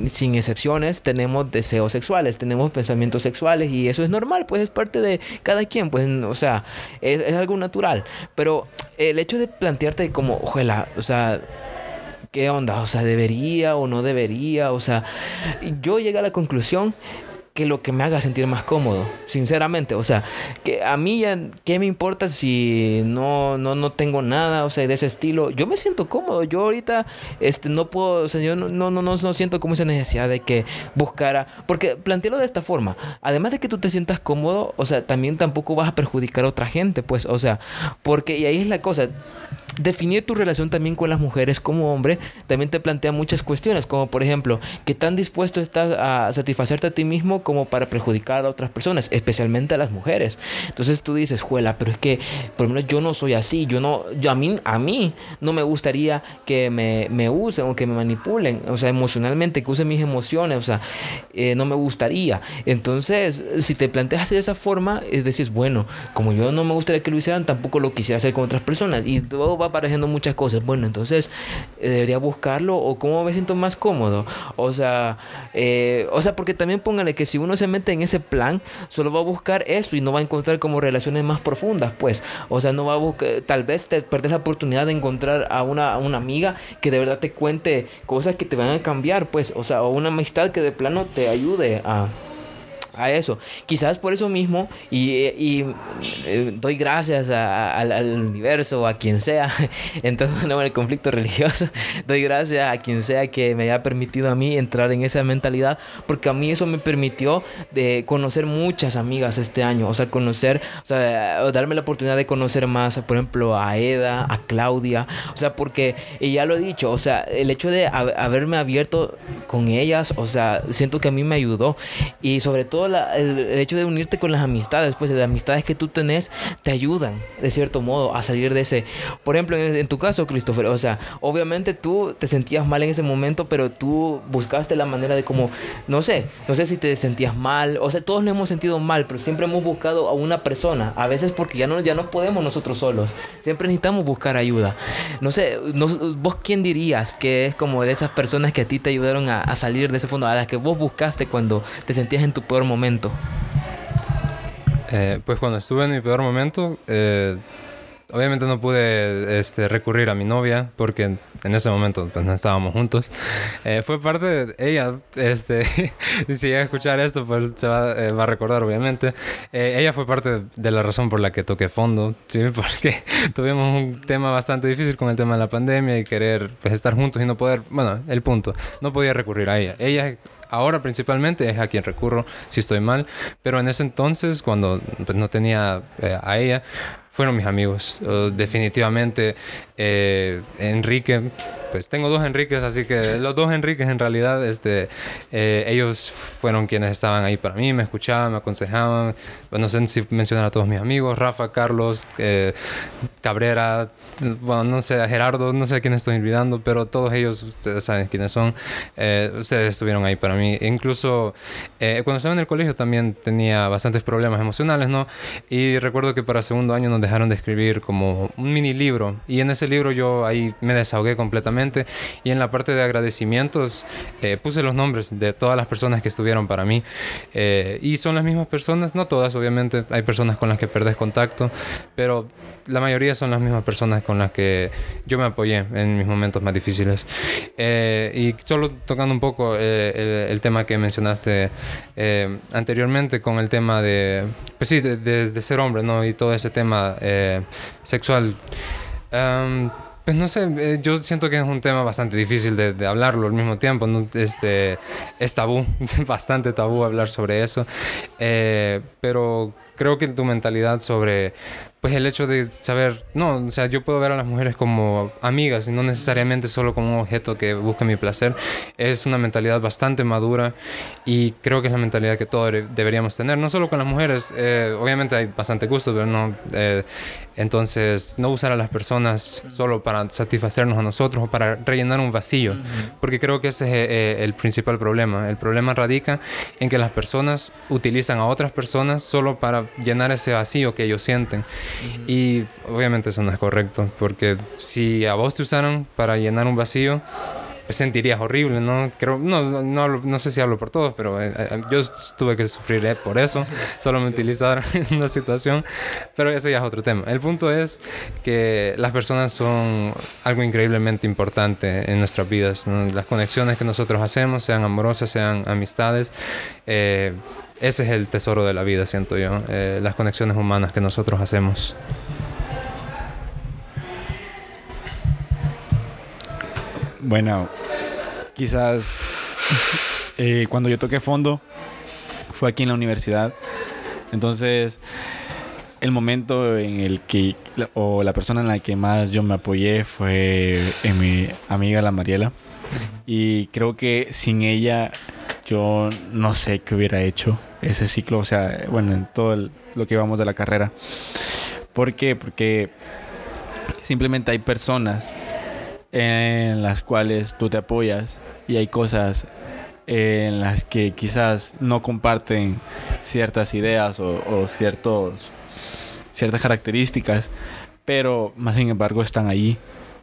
sin excepciones, tenemos deseos sexuales, tenemos pensamientos sexuales y eso es normal, pues es parte de cada quien, pues, o sea, es, es algo natural. Pero el hecho de plantearte como, ojalá, o sea, ¿qué onda? O sea, ¿debería o no debería? O sea, yo llegué a la conclusión que lo que me haga sentir más cómodo, sinceramente. O sea, que a mí ya, ¿qué me importa si no, no, no tengo nada, o sea, de ese estilo? Yo me siento cómodo. Yo ahorita este, no puedo, o sea, yo no, no, no, no siento como esa necesidad de que buscara. Porque plantearlo de esta forma, además de que tú te sientas cómodo, o sea, también tampoco vas a perjudicar a otra gente, pues, o sea, porque, y ahí es la cosa definir tu relación también con las mujeres como hombre también te plantea muchas cuestiones, como por ejemplo, ¿qué tan dispuesto estás a satisfacerte a ti mismo como para perjudicar a otras personas, especialmente a las mujeres? Entonces tú dices, juela, pero es que por lo menos yo no soy así, yo no, yo a mí, a mí no me gustaría que me, me usen o que me manipulen, o sea, emocionalmente, que usen mis emociones, o sea, eh, no me gustaría. Entonces, si te planteas de esa forma, es decir, bueno, como yo no me gustaría que lo hicieran, tampoco lo quisiera hacer con otras personas y todo apareciendo muchas cosas. Bueno, entonces eh, debería buscarlo o cómo me siento más cómodo. O sea, eh, o sea, porque también póngale que si uno se mete en ese plan, solo va a buscar eso y no va a encontrar como relaciones más profundas, pues. O sea, no va a buscar, tal vez te perdes la oportunidad de encontrar a una, a una amiga que de verdad te cuente cosas que te van a cambiar, pues. O sea, o una amistad que de plano te ayude a a eso. Quizás por eso mismo, y, y eh, doy gracias al universo, a quien sea, [laughs] entonces no en el conflicto religioso, [laughs] doy gracias a quien sea que me haya permitido a mí entrar en esa mentalidad, porque a mí eso me permitió de conocer muchas amigas este año, o sea, conocer, o sea, darme la oportunidad de conocer más, por ejemplo, a Eda, a Claudia, o sea, porque, y ya lo he dicho, o sea, el hecho de haberme abierto con ellas, o sea, siento que a mí me ayudó, y sobre todo el, hecho de unirte con las amistades, pues las amistades que tú tenés te ayudan, de cierto modo, a salir de ese. Por ejemplo, en, tu caso, Christopher, o sea, obviamente tú te sentías mal en ese momento, pero tú buscaste la manera de como, no sé, no sé si te sentías mal, o sea, todos nos hemos sentido mal, pero siempre hemos buscado a una persona, a veces porque ya no, ya no podemos nosotros solos, siempre necesitamos buscar ayuda. No sé, vos quién dirías que es como de esas personas que a ti te ayudaron a, a salir de ese fondo, a las que vos buscaste cuando te sentías en tu peor momento? Momento? Eh, pues cuando estuve en mi peor momento, eh, obviamente no pude este, recurrir a mi novia porque en, ese momento pues, no estábamos juntos. Eh, fue parte de ella, este, [laughs] si llega a escuchar esto, pues se va, a recordar obviamente. ella fue parte de la razón por la que toqué fondo, ¿sí? [laughs] porque tuvimos un tema bastante difícil con el tema de la pandemia y querer pues, estar juntos y no poder, bueno, el punto, no podía recurrir a ella. Ella ahora principalmente es a quien recurro si estoy mal, pero en ese entonces, cuando pues, no tenía eh, a ella, fueron mis amigos. definitivamente, eh, Enrique, pues tengo dos Enriques, así que los dos Enriques en realidad, este, eh, ellos fueron quienes estaban ahí para mí, me escuchaban, me aconsejaban. Pues, no sé si mencionar a todos mis amigos, Rafa, Carlos, Cabrera, bueno, no sé, a Gerardo, no sé a quién estoy olvidando, pero todos ellos, ustedes saben quiénes son, eh, ustedes estuvieron ahí para mí. Incluso eh, cuando estaba en el colegio también tenía bastantes problemas emocionales, ¿no? Y recuerdo que para segundo año nos dejaron de escribir como un mini libro y en ese libro yo ahí me desahogué completamente y en la parte de agradecimientos eh, puse los nombres de todas las personas que estuvieron para mí y son las mismas personas, no todas obviamente, hay personas con las que perdes contacto, pero la mayoría son las mismas personas con las que yo me apoyé en mis momentos más difíciles. Eh, y solo tocando un poco eh, el, tema que mencionaste eh, anteriormente con el tema de, pues sí, de, ser hombre, ¿no? Y todo ese tema sexual. Pues no sé, yo siento que es un tema bastante difícil de, hablarlo al mismo tiempo. ¿no? Este, es tabú, [laughs] bastante tabú hablar sobre eso. pero creo que tu mentalidad sobre pues el hecho de saber, no, o sea, yo puedo ver a las mujeres como amigas y no necesariamente solo como un objeto que busca mi placer, es una mentalidad bastante madura y creo que es la mentalidad que todos deberíamos tener, no solo con las mujeres, eh, obviamente hay bastante gusto, pero no, eh, entonces no usar a las personas solo para satisfacernos a nosotros o para rellenar un vacío, porque creo que ese es eh, el principal problema, el problema radica en que las personas utilizan a otras personas solo para llenar ese vacío que ellos sienten. Y obviamente eso no es correcto, porque si a vos te usaron para llenar un vacío, sentirías horrible, ¿no? Creo, no, no, no sé si hablo por todos, pero eh, eh, yo tuve que sufrir eh, por eso, [laughs] solo me utilizaron en [laughs] una situación, pero ese ya es otro tema. El punto es que las personas son algo increíblemente importante en nuestras vidas, las conexiones que nosotros hacemos, sean amorosas, sean amistades, ese es el tesoro de la vida, siento yo, eh, las conexiones humanas que nosotros hacemos. Bueno, quizás eh, cuando yo toqué fondo fue aquí en la universidad. Entonces, el momento en el que, o la persona en la que más yo me apoyé fue en mi amiga la Mariela. Y creo que sin ella yo no sé qué hubiera hecho ese ciclo, o sea, bueno, en todo lo que íbamos de la carrera. ¿Por qué? Porque simplemente hay personas en las cuales tú te apoyas y hay cosas en las que quizás no comparten ciertas ideas o, ciertos, ciertas características, pero más sin embargo están ahí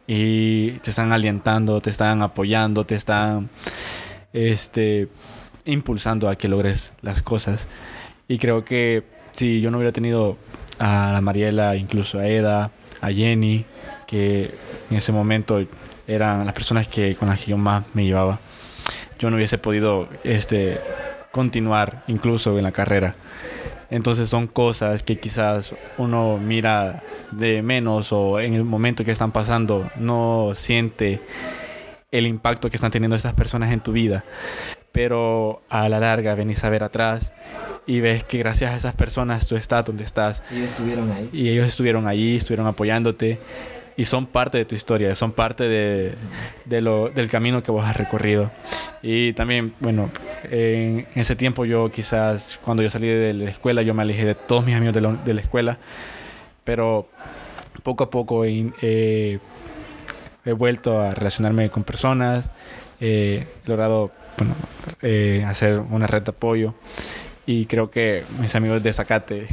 y te están alientando, te están apoyando, te están este, impulsando a que logres las cosas. Y creo que si yo no hubiera tenido a la Mariela, incluso a Eda, a Jenny, que en ese momento eran las personas que, con las que yo más me llevaba, yo no hubiese podido este, continuar incluso en la carrera. Entonces son cosas que quizás uno mira de menos o en el momento que están pasando no siente el impacto que están teniendo estas personas en tu vida. Pero a la larga venís a ver atrás y ves que gracias a esas personas tú estás donde estás. Y ellos estuvieron ahí. Y ellos estuvieron allí, estuvieron apoyándote y son parte de tu historia, son parte de, de lo, del camino que vos has recorrido. Y también, bueno, en ese tiempo yo quizás, cuando yo salí de la escuela, yo me alejé de todos mis amigos de la, de la escuela, pero poco a poco he, he vuelto a relacionarme con personas, he logrado bueno, eh, hacer una red de apoyo y creo que mis amigos de Zacate,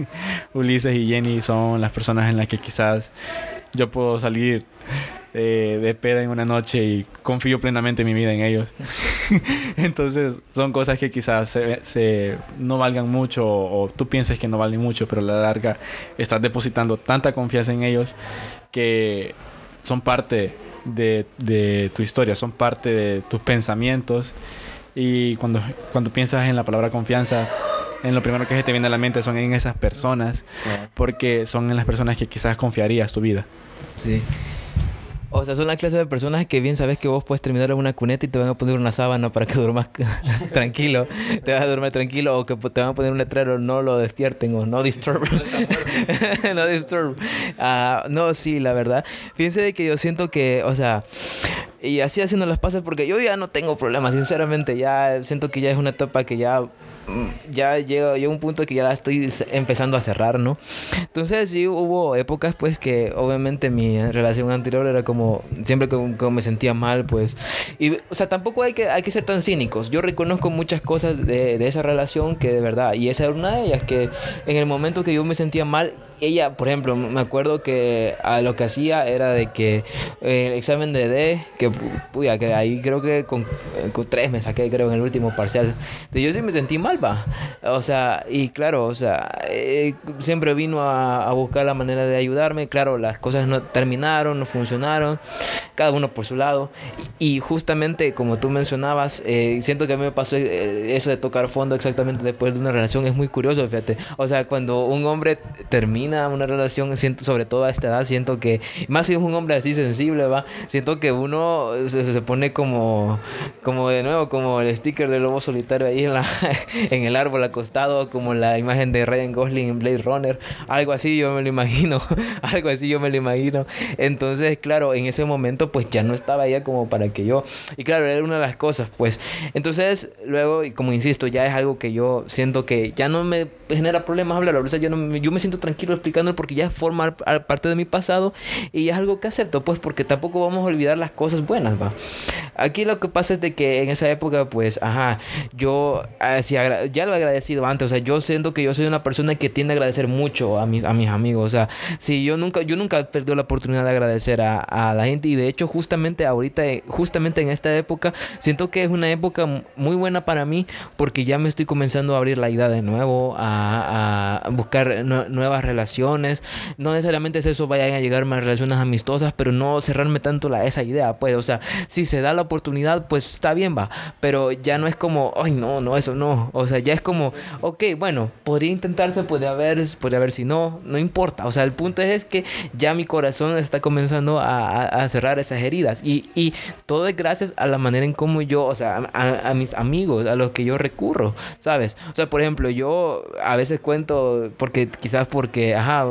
[laughs] Ulises y Jenny, son las personas en las que quizás yo puedo salir eh, de peda en una noche y confío plenamente mi vida en ellos. [laughs] Entonces son cosas que quizás se, no valgan mucho o, tú pienses que no valen mucho, pero a la larga estás depositando tanta confianza en ellos que son parte de, de tu historia, son parte de tus pensamientos y cuando, cuando piensas en la palabra confianza, en lo primero que se te viene a la mente son en esas personas, porque son en las personas que quizás confiarías tu vida. Sí. O sea, son la clase de personas que bien sabes que vos puedes terminar en una cuneta y te van a poner una sábana para que [laughs] duermas [laughs] tranquilo. Te vas a dormir tranquilo o que te van a poner un letrero, no lo despierten o no disturb. no [laughs] disturb. Uh, no, sí, la verdad. Fíjense de que yo siento que, o sea, y así haciendo las pases porque yo ya no tengo problemas, sinceramente. Ya siento que ya es una etapa que ya ya llega, llega un punto que ya la estoy empezando a cerrar, ¿no? Entonces sí hubo épocas pues que obviamente mi relación anterior era como siempre que, me sentía mal pues y o sea tampoco hay que, hay que ser tan cínicos, yo reconozco muchas cosas de, de esa relación que de verdad y esa era una de ellas que en el momento que yo me sentía mal ella, por ejemplo, me acuerdo que a lo que hacía era de que eh, el examen de D, que, puya, que ahí creo que con, con, tres me saqué, creo, en el último parcial. Entonces yo sí me sentí mal, va. O sea, y claro, o sea, eh, siempre vino a, a, buscar la manera de ayudarme. Claro, las cosas no terminaron, no funcionaron, cada uno por su lado. Y, justamente, como tú mencionabas, eh, siento que a mí me pasó eso de tocar fondo exactamente después de una relación. Es muy curioso, fíjate. O sea, cuando un hombre termina una relación, siento, sobre todo a esta edad, siento que, más si es un hombre así sensible, va, siento que uno se, se, pone como, como de nuevo, como el sticker del lobo solitario ahí en, la, en el árbol acostado, como la imagen de Ryan Gosling en Blade Runner, algo así yo me lo imagino, [laughs] algo así yo me lo imagino. Entonces, claro, en ese momento pues ya no estaba ya como para que yo, y claro, era una de las cosas, pues, entonces luego, y como insisto, ya es algo que yo siento que ya no me genera problemas hablar, o sea, yo, no, yo me siento tranquilo explicándolo porque ya forma parte de mi pasado y es algo que acepto, pues porque tampoco vamos a olvidar las cosas buenas, va. Aquí lo que pasa es de que en esa época, pues, ajá, yo ya lo he agradecido antes, o sea, yo siento que yo soy una persona que tiende a agradecer mucho a mis, a mis amigos, o sea, si yo nunca, yo nunca he perdido la oportunidad de agradecer a, a la gente y de hecho justamente ahorita, justamente en esta época, siento que es una época muy buena para mí porque ya me estoy comenzando a abrir la idea de nuevo, a a, buscar nuevas relaciones. No necesariamente es eso, vayan a llegar más relaciones amistosas, pero no cerrarme tanto la, esa idea, pues, o sea, si se da la oportunidad, pues está bien, va, pero ya no es como, ay, no, no, eso no, o sea, ya es como, ok, bueno, podría intentarse, podría haber, podría haber si no, no importa, o sea, el punto es que ya mi corazón está comenzando a, a, cerrar esas heridas. Y, y, todo es gracias a la manera en cómo yo, o sea, a, a mis amigos, a los que yo recurro, ¿sabes? O sea, por ejemplo, yo a veces cuento, porque quizás porque, ajá,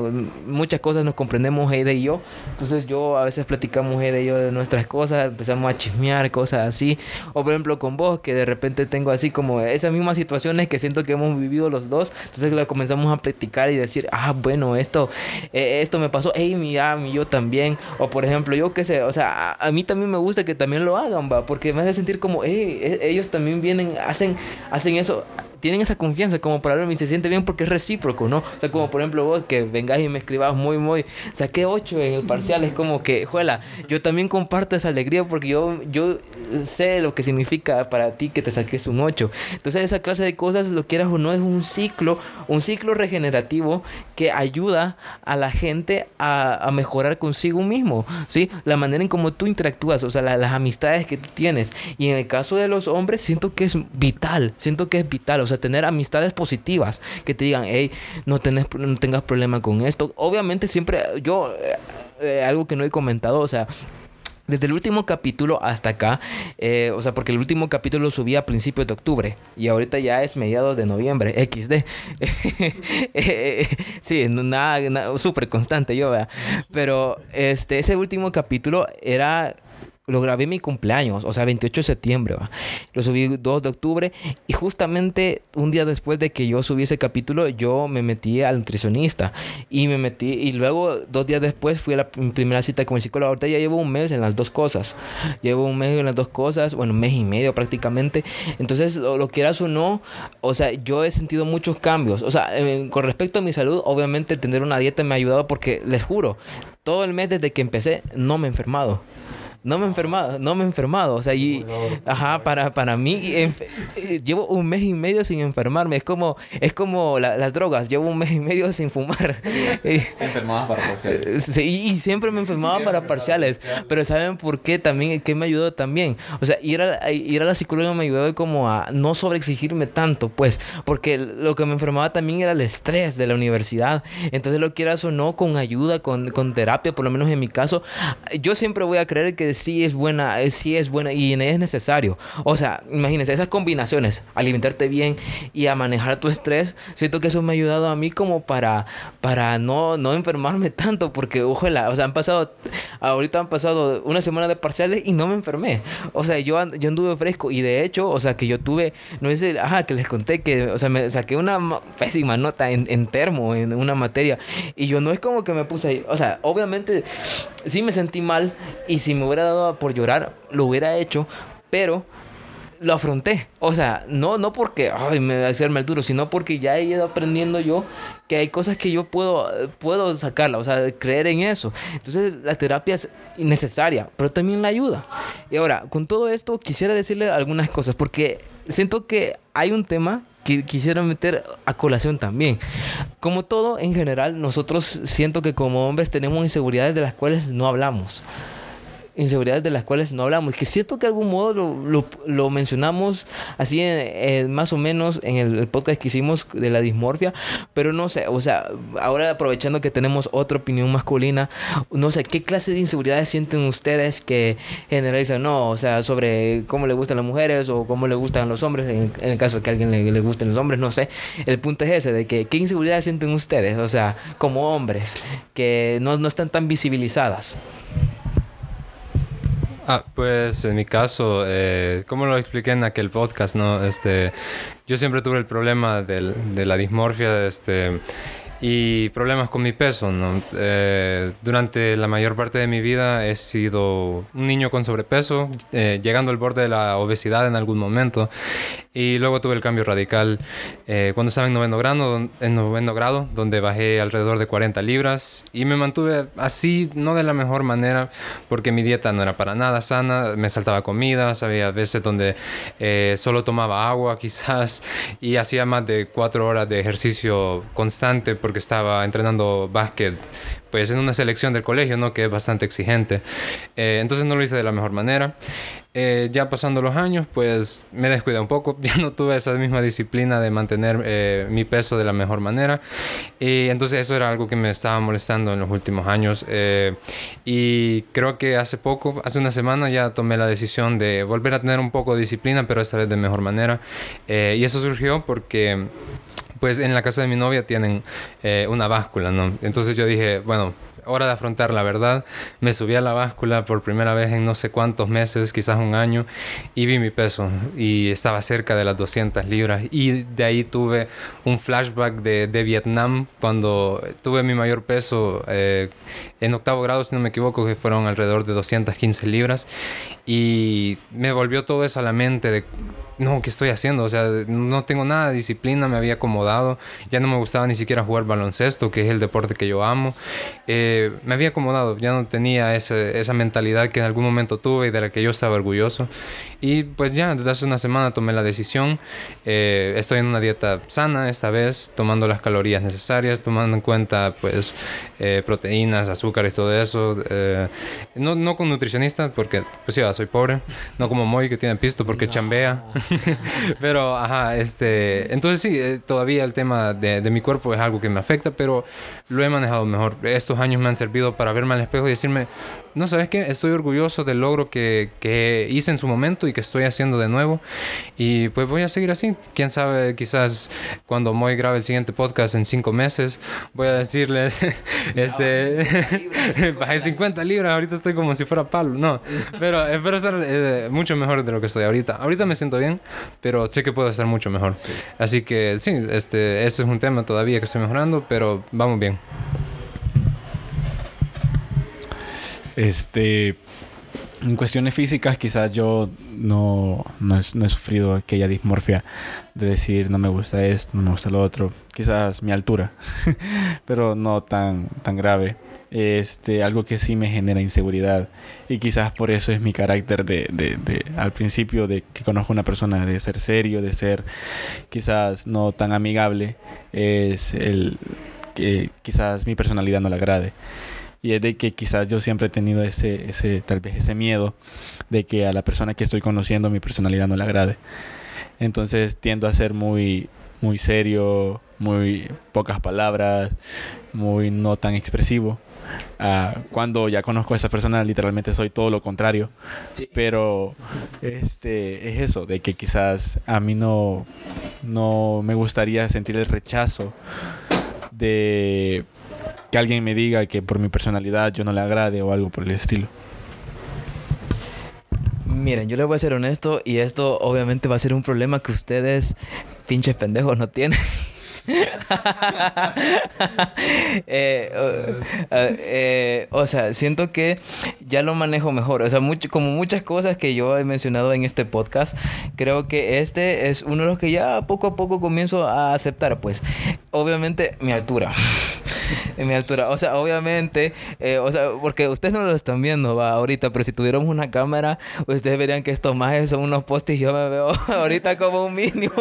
muchas cosas nos comprendemos Heide y yo, entonces yo a veces platicamos Heide y yo de nuestras cosas, empezamos a chismear, cosas así, o por ejemplo con vos, que de repente tengo así como esas mismas que siento que hemos vivido los dos, entonces la comenzamos a platicar y decir, ah, bueno, esto, eh, esto me pasó, hey, mira, mi yo también, o por ejemplo, yo qué sé, o sea, a, a, mí también me gusta que también lo hagan, va, porque me hace sentir como, hey, e, ellos también vienen, hacen, hacen eso tienen esa confianza como para hablarme y se siente bien porque es recíproco, ¿no? O sea, como por ejemplo vos que vengáis y me escribas muy, muy, saqué 8 en el parcial, es como que, juela, yo también comparto esa alegría porque yo, yo sé lo que significa para ti que te saques un 8. Entonces esa clase de cosas, lo quieras o no, es un ciclo, un ciclo regenerativo que ayuda a la gente a, a mejorar consigo mismo, ¿sí? La manera en cómo tú interactúas, o sea, las amistades que tú tienes. Y en el caso de los hombres, siento que es vital, siento que es vital, o sea, tener amistades positivas que te digan, hey, no, tenés, tengas problema con esto. Obviamente siempre, yo, eh, eh, algo que no he comentado, o sea, desde el último capítulo hasta acá, eh, o sea, porque el último capítulo lo subí a principios de octubre y ahorita ya es mediados de noviembre, XD. [laughs] sí, nada, nada súper constante yo, vea. Pero este, ese último capítulo era lo grabé mi cumpleaños, o sea, 28 de septiembre. Lo subí 2 de octubre y justamente un día después de que yo subí ese capítulo, yo me metí al nutricionista y me metí y luego dos días después fui a la primera cita con el psicólogo. Ahorita ya llevo un mes en las dos cosas. Llevo un mes en las dos cosas, bueno, un mes y medio prácticamente. Entonces, lo, quieras o no, o sea, yo he sentido muchos cambios. O sea, con respecto a mi salud, obviamente tener una dieta me ha ayudado porque les juro, todo el mes desde que empecé no me he enfermado no me he enfermado, no me he enfermado. O sea, y, ajá, para, para mí, eh, llevo un mes y medio sin enfermarme. Es como, es como las drogas, llevo un mes y medio sin fumar. [laughs] enfermaba para parciales. Sí, y siempre me enfermaba para parciales. Pero ¿saben por qué también? ¿Qué me ayudó también? O sea, ir a, ir a la psicóloga me ayudó como a no sobreexigirme tanto, pues, porque lo que me enfermaba también era el estrés de la universidad. Entonces, lo quieras o no, con ayuda, con, con terapia, por lo menos en mi caso, yo siempre voy a creer que sí es buena, eh, sí es buena y es necesario. O sea, imagínense, esas combinaciones, alimentarte bien y a manejar tu estrés, siento que eso me ha ayudado a mí como para, para no, no enfermarme tanto, porque ojalá, o sea, han pasado, ahorita han pasado una semana de parciales y no me enfermé. O sea, yo, yo anduve fresco y de hecho, o sea, que yo tuve, no es el, ajá, que les conté que, o sea, me saqué una pésima nota en, en termo, en una materia, y yo no es como que me puse ahí, o sea, obviamente sí me sentí mal y si me hubiera dado por llorar, lo hubiera hecho, pero lo afronté. O sea, no, no porque ay, me hacerme el duro, sino porque ya he ido aprendiendo yo que hay cosas que yo puedo, puedo sacarla, o sea, creer en eso. Entonces, la terapia es necesaria, pero también la ayuda. Y ahora, con todo esto, quisiera decirle algunas cosas, porque siento que hay un tema que quisiera meter a colación también. Como todo, en general, nosotros siento que como hombres tenemos inseguridades de las cuales no hablamos inseguridades de las cuales no hablamos. Que siento que de algún modo lo, lo, mencionamos así más o menos en el, podcast que hicimos de la dismorfia, pero no sé, o sea, ahora aprovechando que tenemos otra opinión masculina, no sé, ¿qué clase de inseguridades sienten ustedes que generalizan? No, o sea, sobre cómo le gustan las mujeres o cómo le gustan los hombres, en, el caso de que a alguien le, le, gusten los hombres, no sé. El punto es ese, de que qué inseguridades sienten ustedes, o sea, como hombres, que no, no están tan visibilizadas. Ah, pues en mi caso, eh, como lo expliqué en aquel podcast, ¿no? Este, yo siempre tuve el problema del, de la dismorfia, este, y problemas con mi peso. ¿no? Eh, durante la mayor parte de mi vida he sido un niño con sobrepeso, eh, llegando al borde de la obesidad en algún momento. Y luego tuve el cambio radical eh, cuando estaba en noveno, grado, en noveno grado, donde bajé alrededor de 40 libras y me mantuve así, no de la mejor manera, porque mi dieta no era para nada sana, me saltaba comida, había veces donde solo tomaba agua [laughs] quizás y hacía más de cuatro horas de ejercicio constante porque estaba entrenando básquet pues en una selección del colegio, ¿no? Que es bastante exigente. Eh, entonces no lo hice de la mejor manera. Eh, ya pasando los años, pues me descuidé un poco. [laughs] Ya no tuve esa misma disciplina de mantener eh, mi peso de la mejor manera. Y entonces eso era algo que me estaba molestando en los últimos años. y creo que hace poco, hace una semana, ya tomé la decisión de volver a tener un poco de disciplina, pero esta vez de mejor manera. y eso surgió porque pues en la casa de mi novia tienen eh, una báscula, ¿no? Entonces yo dije, bueno, hora de afrontar la verdad. Me subí a la báscula por primera vez en no sé cuántos meses, quizás un año, y vi mi peso y estaba cerca de las 200 libras. Y de ahí tuve un flashback de, de Vietnam cuando tuve mi mayor peso eh, en octavo grado, si no me equivoco, que fueron alrededor de 215 libras. Y me volvió todo eso a la mente de no, ¿qué estoy haciendo? O sea, no tengo nada de disciplina, me había acomodado, ya no me gustaba ni siquiera jugar baloncesto, que es el deporte que yo amo. Eh, me había acomodado, ya no tenía esa mentalidad que en algún momento tuve y de la que yo estaba orgulloso. Y pues ya, desde hace una semana tomé la decisión. Eh, estoy en una dieta sana esta vez, tomando las calorías necesarias, tomando en cuenta pues eh, proteínas, azúcares, todo eso. no, no con nutricionista, porque pues ya soy pobre. No como Moy, que tiene pisto porque chambea. [laughs] pero, ajá, este... Entonces sí, eh, todavía el tema de, de, mi cuerpo es algo que me afecta, pero lo he manejado mejor. Estos años me han servido para verme al espejo y decirme, no, ¿sabes qué? Estoy orgulloso del logro que, que, hice en su momento y que estoy haciendo de nuevo. Y pues voy a seguir así. Quién sabe, quizás cuando Moy grabe el siguiente podcast en cinco meses, voy a decirle, [laughs] este, bajé 50 [laughs] libras, ahorita estoy como si fuera palo. No, pero espero estar eh, mucho mejor de lo que estoy ahorita. Ahorita me siento bien, pero sé que puedo estar mucho mejor. Así que sí, este, ese es un tema todavía que estoy mejorando, pero vamos bien. Este, en cuestiones físicas quizás yo no, no, he, sufrido aquella dismorfia de decir no me gusta esto, no me gusta lo otro. Quizás mi altura, [laughs] pero no tan, tan grave. Este, algo que sí me genera inseguridad y quizás por eso es mi carácter de, de, de al principio de que conozco a una persona de ser serio, de ser quizás no tan amigable, es el que quizás mi personalidad no le agrade y es de que quizás yo siempre he tenido ese, ese, tal vez ese miedo de que a la persona que estoy conociendo mi personalidad no le agrade. Entonces tiendo a ser muy, muy serio, muy pocas palabras, muy no tan expresivo. Uh, cuando ya conozco a esa persona literalmente soy todo lo contrario pero este es eso de que quizás a mí no no me gustaría sentir el rechazo de que alguien me diga que por mi personalidad yo no le agrade o algo por el estilo. Miren, yo les voy a ser honesto y esto obviamente va a ser un problema que ustedes, pinches pendejos, no tienen. [laughs] [laughs] Eh, eh, o sea, siento que ya lo manejo mejor. O sea, mucho, como muchas cosas que yo he mencionado en este podcast, creo que este es uno de los que ya poco a poco comienzo a aceptar. Pues, obviamente, mi altura. en [laughs] mi altura. O sea, obviamente, eh, o sea, porque ustedes no lo están viendo va, ahorita, pero si tuviéramos una cámara, ustedes verían que estos más son unos postes y yo me veo [laughs] ahorita como un mínimo.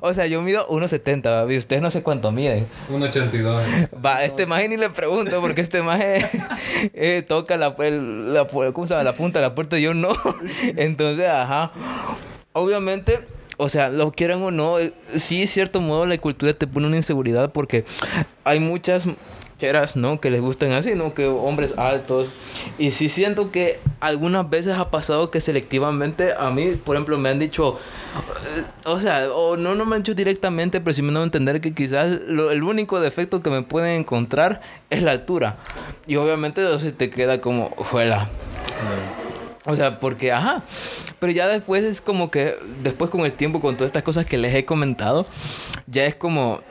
o sea, yo mido 1,70, ¿va? ustedes no sé cuánto miden. 1,82. Va, este más ni le pregunto porque este más [laughs] eh, toca la, la, ¿cómo se llama? la punta de la puerta y yo no. [laughs] Entonces, ajá. Obviamente o sea, lo quieran o no, eh, sí, cierto modo la cultura te pone una inseguridad porque hay muchas cheras, ¿no? Que les gustan así, ¿no? Que hombres altos. Y sí siento que algunas veces ha pasado que selectivamente a mí, por ejemplo, me han dicho, eh, o sea, o no, no me han dicho directamente, pero sí me han dado a entender que quizás el único defecto que me pueden encontrar es la altura. Y obviamente eso te queda como, fuera. O sea, porque, ajá. Pero ya después es como que, después con el tiempo, con todas estas cosas que les he comentado, ya es como,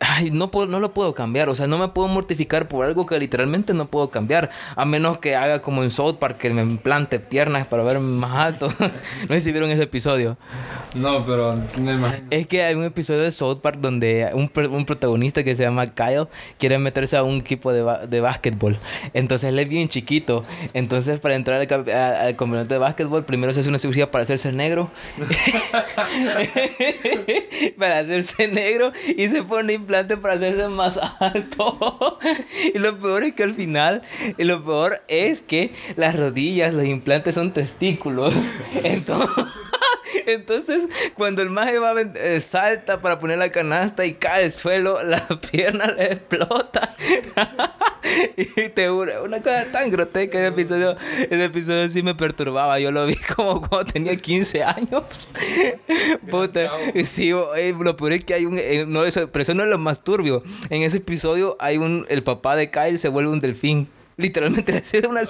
ay, no, puedo, no lo puedo cambiar. O sea, no me puedo mortificar por algo que literalmente no puedo cambiar. A menos que haga como en South Park, que me implante piernas para verme más alto. [laughs] no sé si vieron ese episodio. No, pero me imagino. Es que hay un episodio de South Park donde un, un protagonista que se llama Kyle quiere meterse a un equipo de, de básquetbol. Entonces él es bien chiquito. Entonces para entrar al, al, campeonato de básquetbol, primero se hace una cirugía para hacerse negro. [laughs] [laughs] para hacerse negro y se pone implante para hacerse más alto. [laughs] y lo peor es que al final, y lo peor es que las rodillas, los implantes son testículos. [laughs] Entonces. Entonces, cuando el maje va eh, salta para poner la canasta y cae al suelo, [laughs] la pierna le explota. [laughs] y te una cosa tan grotesca ese episodio. Ese episodio sí me perturbaba. Yo lo vi [laughs] como cuando tenía 15 años. Puta. Sí, eh, lo peor es que hay un. Eh, no, eso, pero eso no es lo más turbio. En ese episodio hay un. El papá de Kyle se vuelve un delfín. Literalmente [laughs] le hace una,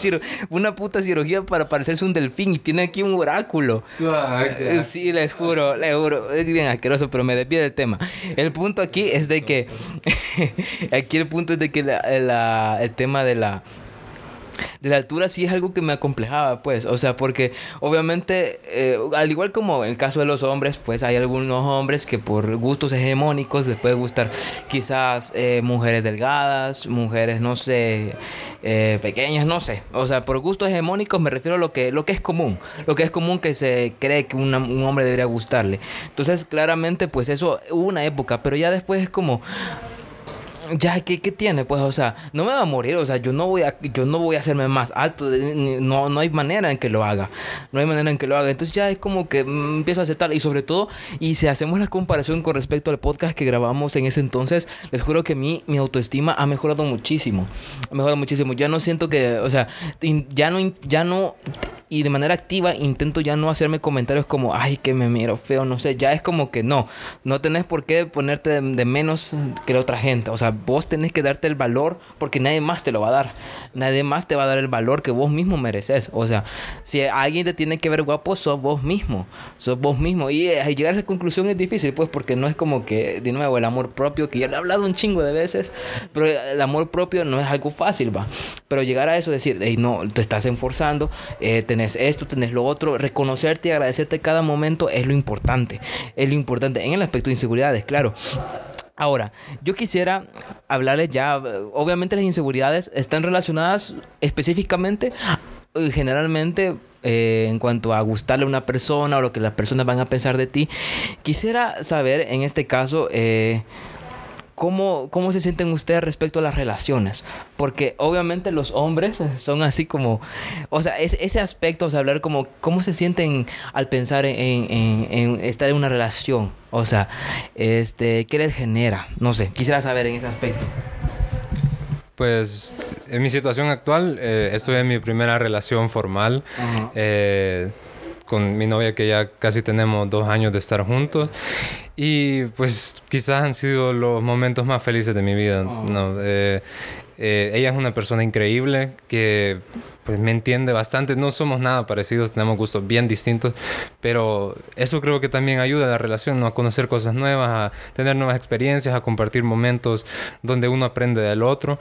una puta cirugía para parecerse un delfín y tiene aquí un oráculo. Eh, sí, les juro, les juro. Es bien asqueroso, pero me desvío del tema. El punto aquí es de que. [laughs] aquí el punto es de que el tema de la de la altura sí es algo que me acomplejaba, pues. O sea, porque obviamente, eh, al igual como en el caso de los hombres, pues hay algunos hombres que por gustos hegemónicos les puede gustar quizás eh, mujeres delgadas, mujeres, no sé, eh, pequeñas, no sé. O sea, por gustos hegemónicos me refiero a lo que, lo que es común. Lo que es común que se cree que un hombre debería gustarle. Entonces, claramente, pues eso hubo una época, pero ya después es como ya, ¿qué, ¿qué, tiene? Pues, o sea, no me va a morir, o sea, yo no voy a, yo no voy a hacerme más alto, no, no hay manera en que lo haga, no hay manera en que lo haga, entonces ya es como que mm, empiezo a aceptar, y sobre todo, y si hacemos la comparación con respecto al podcast que grabamos en ese entonces, les juro que mi, mi autoestima ha mejorado muchísimo, ha mejorado muchísimo, ya no siento que, o sea, ya no, ya no y de manera activa intento ya no hacerme comentarios como, ay, que me miro feo, no sé, ya es como que no, no tenés por qué ponerte de, menos que la otra gente, o sea, vos tenés que darte el valor porque nadie más te lo va a dar, nadie más te va a dar el valor que vos mismo mereces, o sea, si alguien te tiene que ver guapo, sos vos mismo, sos vos mismo, y eh, llegar a esa conclusión es difícil, pues, porque no es como que, de nuevo, el amor propio, que ya lo he hablado un chingo de veces, pero el amor propio no es algo fácil, va, pero llegar a eso, decir, no, te estás enforzando, eh, tenés esto, tenés lo otro. Reconocerte y agradecerte cada momento es lo importante. Es lo importante en el aspecto de inseguridades, claro. Ahora, yo quisiera hablarles ya, obviamente las inseguridades están relacionadas específicamente, eh, generalmente eh, en cuanto a gustarle a una persona o lo que las personas van a pensar de ti. Quisiera saber en este caso... Eh, ¿Cómo, ¿Cómo se sienten ustedes respecto a las relaciones? Porque obviamente los hombres [laughs] son así como, o sea, ese aspecto, o sea, hablar como, ¿cómo se sienten al pensar en, estar en una relación? O sea, este, ¿qué les genera? No sé, quisiera saber en ese aspecto. Pues en mi situación actual, eh, estoy en mi primera relación formal con mi novia que ya casi tenemos dos años de estar juntos. Y pues quizás han sido los momentos más felices de mi vida. Oh. ¿no? Eh, eh, ella es una persona increíble que pues me entiende bastante. No somos nada parecidos, tenemos gustos bien distintos, pero eso creo que también ayuda a la relación, ¿no? a conocer cosas nuevas, a tener nuevas experiencias, a compartir momentos donde uno aprende del otro.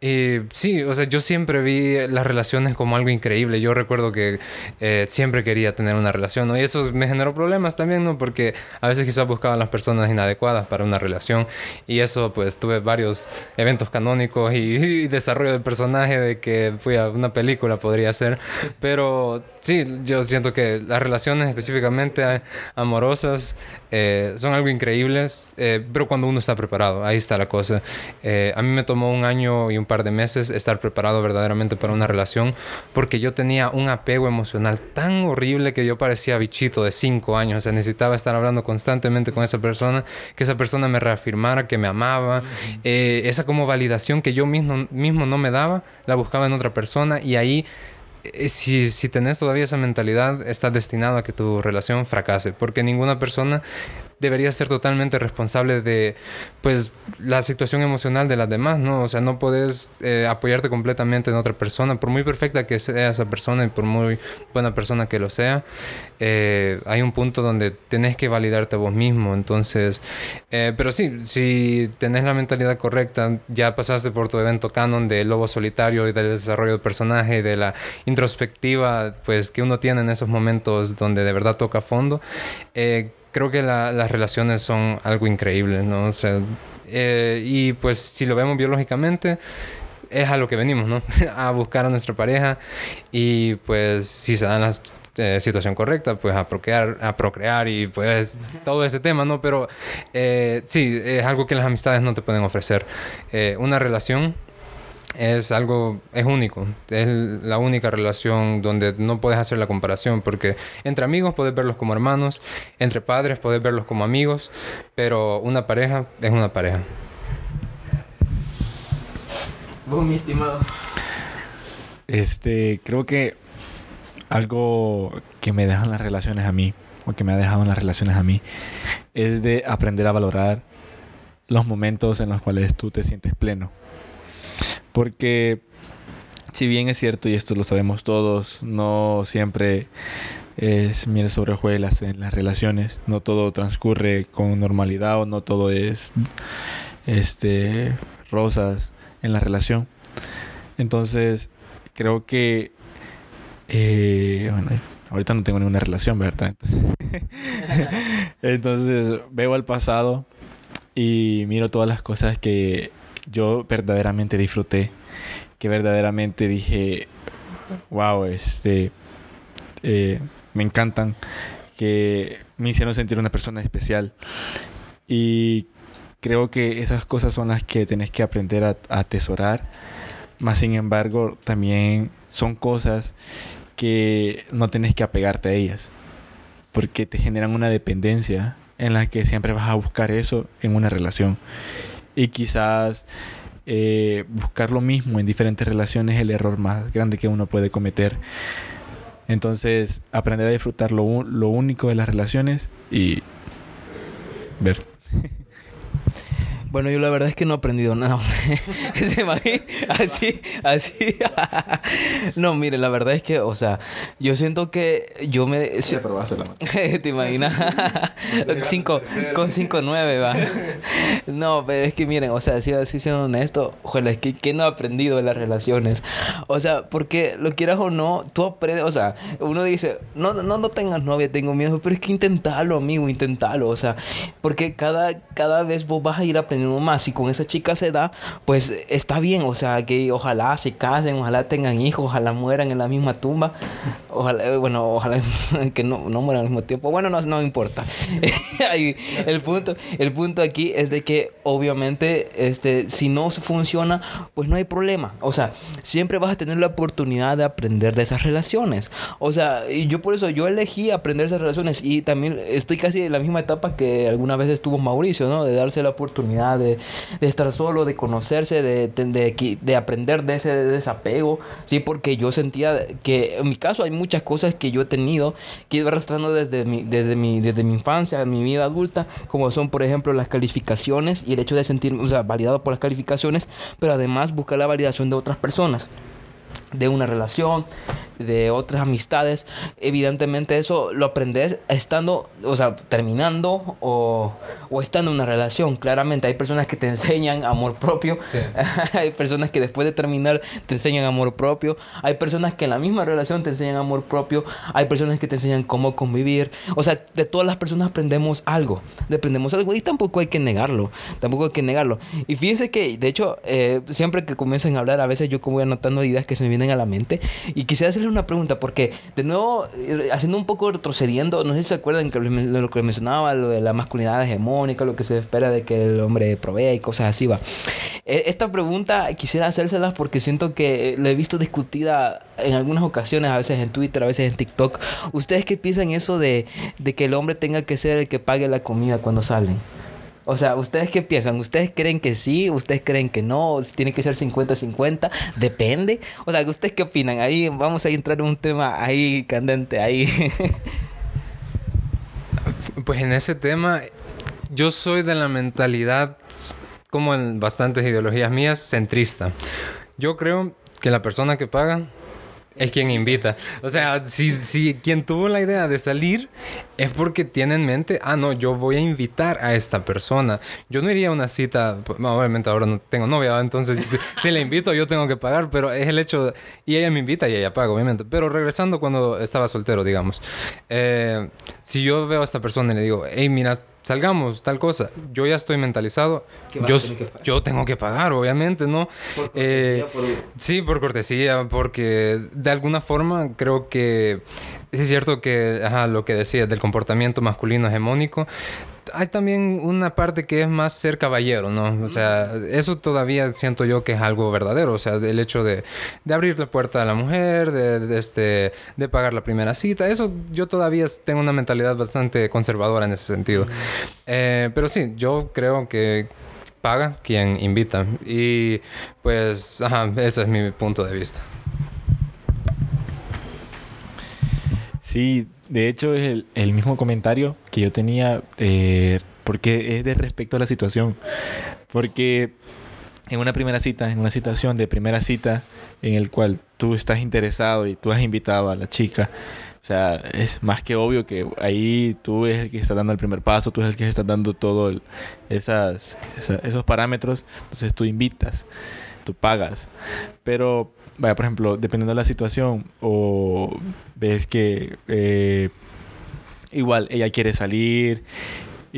Y sí, o sea, yo siempre vi las relaciones como algo increíble. Yo recuerdo que eh, siempre quería tener una relación, ¿no? Y eso me generó problemas también, ¿no? Porque a veces quizás buscaban las personas inadecuadas para una relación. Y eso, pues, tuve varios eventos canónicos y, [laughs] y desarrollo de personaje de que fui a una película podría ser. Pero sí, yo siento que las relaciones específicamente amorosas eh, son algo increíbles, eh, pero cuando uno está preparado, ahí está la cosa. Eh, a mí me tomó un año y un par de meses estar preparado verdaderamente para una relación porque yo tenía un apego emocional tan horrible que yo parecía bichito de cinco años. O sea, necesitaba estar hablando constantemente con esa persona, que esa persona me reafirmara que me amaba. esa como validación que yo mismo, mismo no me daba, la buscaba en otra persona y ahí eh, si, si tenés todavía esa mentalidad, estás destinado a que tu relación fracase, porque ninguna persona deberías ser totalmente responsable de pues la situación emocional de las demás, ¿no? O sea, no puedes eh, apoyarte completamente en otra persona, por muy perfecta que sea esa persona y por muy buena persona que lo sea, eh, hay un punto donde tenés que validarte a vos mismo, entonces, eh, pero sí, si tenés la mentalidad correcta, ya pasaste por tu evento canon de lobo solitario y del desarrollo de personaje y de la introspectiva, pues que uno tiene en esos momentos donde de verdad toca fondo, creo que las relaciones son algo increíble, ¿no? O sea, eh, y pues si lo vemos biológicamente, es a lo que venimos, ¿no? [laughs] a buscar a nuestra pareja y pues si se da la eh, situación correcta, pues a procrear, a procrear y pues todo ese tema, ¿no? Pero eh, sí, es algo que las amistades no te pueden ofrecer. una relación es algo, es único, es la única relación donde no puedes hacer la comparación, porque entre amigos puedes verlos como hermanos, entre padres puedes verlos como amigos, pero una pareja es una pareja. Vos, mi estimado. Este, creo que algo que me dejan las relaciones a mí, o que me ha dejado en las relaciones a mí, es de aprender a valorar los momentos en los cuales tú te sientes pleno porque si bien es cierto, y esto lo sabemos todos, no siempre es miel sobre hojuelas en las relaciones, no todo transcurre con normalidad o no todo es este rosas en la relación. Entonces, creo que eh, bueno, ahorita no tengo ninguna relación, ¿verdad? [laughs] Entonces, veo al pasado y miro todas las cosas que yo verdaderamente disfruté, que verdaderamente dije, wow, este, eh, me encantan, que me hicieron sentir una persona especial. Y creo que esas cosas son las que tenés que aprender a, atesorar. Más sin embargo, también son cosas que no tenés que apegarte a ellas. Porque te generan una dependencia en la que siempre vas a buscar eso en una relación y quizás eh, buscar lo mismo en diferentes relaciones es el error más grande que uno puede cometer. Entonces, aprender a disfrutar lo, lo único de las relaciones y ver. Bueno, yo la verdad es que no he aprendido nada. [laughs] así, así. [laughs] no, mire, la verdad es que, o sea, yo siento que yo me... [laughs] ¿Te imaginas? Cinco, con 5-9, va. no, pero es que miren, o sea, si así siendo honesto, ojalá, es que, que no he aprendido de las relaciones. O sea, porque lo quieras o no, tú aprendes, o sea, uno dice, no, no, no tengas novia, tengo miedo, pero es que intentalo, amigo, intentalo, o sea, porque cada, cada vez vos vas a ir aprendiendo más. y con esa chica se da, pues está bien. O sea, que ojalá se casen, ojalá tengan hijos, ojalá mueran en la misma tumba. Ojalá, eh, bueno, ojalá [laughs] que no, no mueran al mismo tiempo. Bueno, no, no importa. [laughs] el, punto, el punto aquí es de que obviamente este, si no funciona, pues no hay problema. O sea, siempre vas a tener la oportunidad de aprender de esas relaciones. O sea, yo por eso yo elegí aprender esas relaciones y también estoy casi en la misma etapa que alguna vez estuvo Mauricio, ¿no? De darse la oportunidad de, estar solo, de conocerse, de, de, de, aprender de ese desapego, ¿sí? Porque yo sentía que en mi caso hay muchas cosas que yo he tenido que ido arrastrando desde mi, desde mi, desde mi infancia, mi vida adulta, como son, por ejemplo, las calificaciones y el hecho de sentirme, o sea, validado por las calificaciones, pero además buscar la validación de otras personas de una relación, de otras amistades, evidentemente eso lo aprendes estando, o sea, terminando o, o estando en una relación. Claramente hay personas que te enseñan amor propio, [laughs] hay personas que después de terminar te enseñan amor propio, hay personas que en la misma relación te enseñan amor propio, hay personas que te enseñan cómo convivir. O sea, de todas las personas aprendemos algo, aprendemos algo y tampoco hay que negarlo, tampoco hay que negarlo. Y fíjense que, de hecho, eh, siempre que comienzan a hablar, a veces yo como voy anotando ideas que se me vienen a la mente y quisiera hacer una pregunta, porque de nuevo, eh, haciendo un poco retrocediendo, no sé si se acuerdan que lo que mencionaba, lo de la masculinidad hegemónica, lo que se espera de que el hombre provea y cosas así, va. E, esta pregunta quisiera hacérselas porque siento que la he visto discutida en algunas ocasiones, a veces en Twitter, a veces en TikTok. ¿Ustedes qué piensan eso de, de que el hombre tenga que ser el que pague la comida cuando salen? O sea, ¿ustedes qué piensan? ¿Ustedes creen que sí? ¿Ustedes creen que no? ¿Tiene que ser 50-50? Depende. O sea, ¿ustedes qué opinan? Ahí vamos a entrar en un tema ahí candente, ahí. [laughs] pues en ese tema yo soy de la mentalidad, como en bastantes ideologías mías, centrista. Yo creo que la persona que paga es quien invita. O sea, si, si quien tuvo la idea de salir es porque tiene en mente, ah, no, yo voy a invitar a esta persona. Yo no iría a una cita, obviamente ahora no tengo novia, entonces si, le invito yo tengo que pagar, pero es el hecho, y ella me invita y ella paga, obviamente. Pero regresando cuando estaba soltero, digamos, eh, si yo veo a esta persona y le digo, hey, mira, salgamos, tal cosa. Yo ya estoy mentalizado. Yo, yo tengo que pagar, obviamente, ¿no? Eh, sí, por cortesía, porque de alguna forma creo que es cierto que ajá, lo que decía del comportamiento masculino hegemónico hay también una parte que es más ser caballero, ¿no? O sea, eso todavía siento yo que es algo verdadero, o sea, el hecho de, de abrir la puerta a la mujer, de, este, de pagar la primera cita, eso yo todavía tengo una mentalidad bastante conservadora en ese sentido. Eh, pero sí, yo creo que paga quien invita y pues, ajá, ese es mi punto de vista. Sí, de hecho es el, el mismo comentario que yo tenía eh, porque es de respecto a la situación. Porque en una primera cita, en una situación de primera cita en el cual tú estás interesado y tú has invitado a la chica, o sea, es más que obvio que ahí tú eres el que está dando el primer paso, tú eres el que está dando todo esas, esos parámetros, entonces tú invitas, tú pagas. Pero vaya, por ejemplo, dependiendo de la situación, o ves que eh, igual ella quiere salir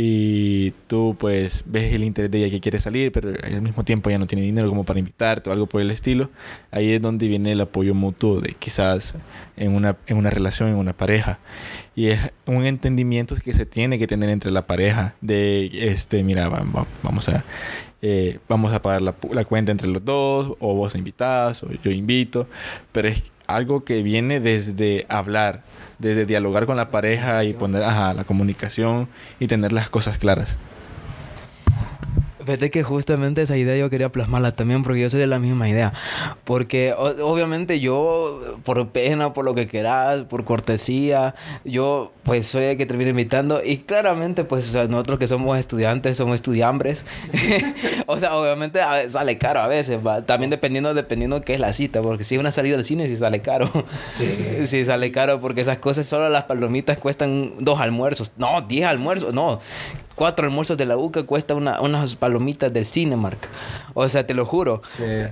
y tú pues ves el interés de ella que quiere salir, pero al mismo tiempo ya no tiene dinero como para invitarte o algo por el estilo, ahí es donde viene el apoyo mutuo de quizás en una, en una relación, en una pareja. Y es un entendimiento que se tiene que tener entre la pareja de, este, mira, vamos a eh, vamos a pagar la, la, cuenta entre los dos, o vos invitas, o yo invito, pero es algo que viene desde hablar, desde dialogar con la pareja y poner ajá, la comunicación y tener las cosas claras. Fíjate que justamente esa idea yo quería plasmarla también porque yo soy de la misma idea. Porque obviamente yo, por pena, por lo que quieras, por cortesía, yo pues soy el que termina invitando. Y claramente, pues, o sea, nosotros que somos estudiantes, somos estudiambres. [laughs] o sea, obviamente sale caro a veces, ¿va? También dependiendo, dependiendo qué es la cita. Porque si es una salida al cine, sí sale caro. Sí. [laughs] sí sale caro porque esas cosas, solo las palomitas cuestan dos almuerzos. No, diez almuerzos, no cuatro almuerzos de la UCA cuesta una, unas palomitas del Cinemark. O sea, te lo juro.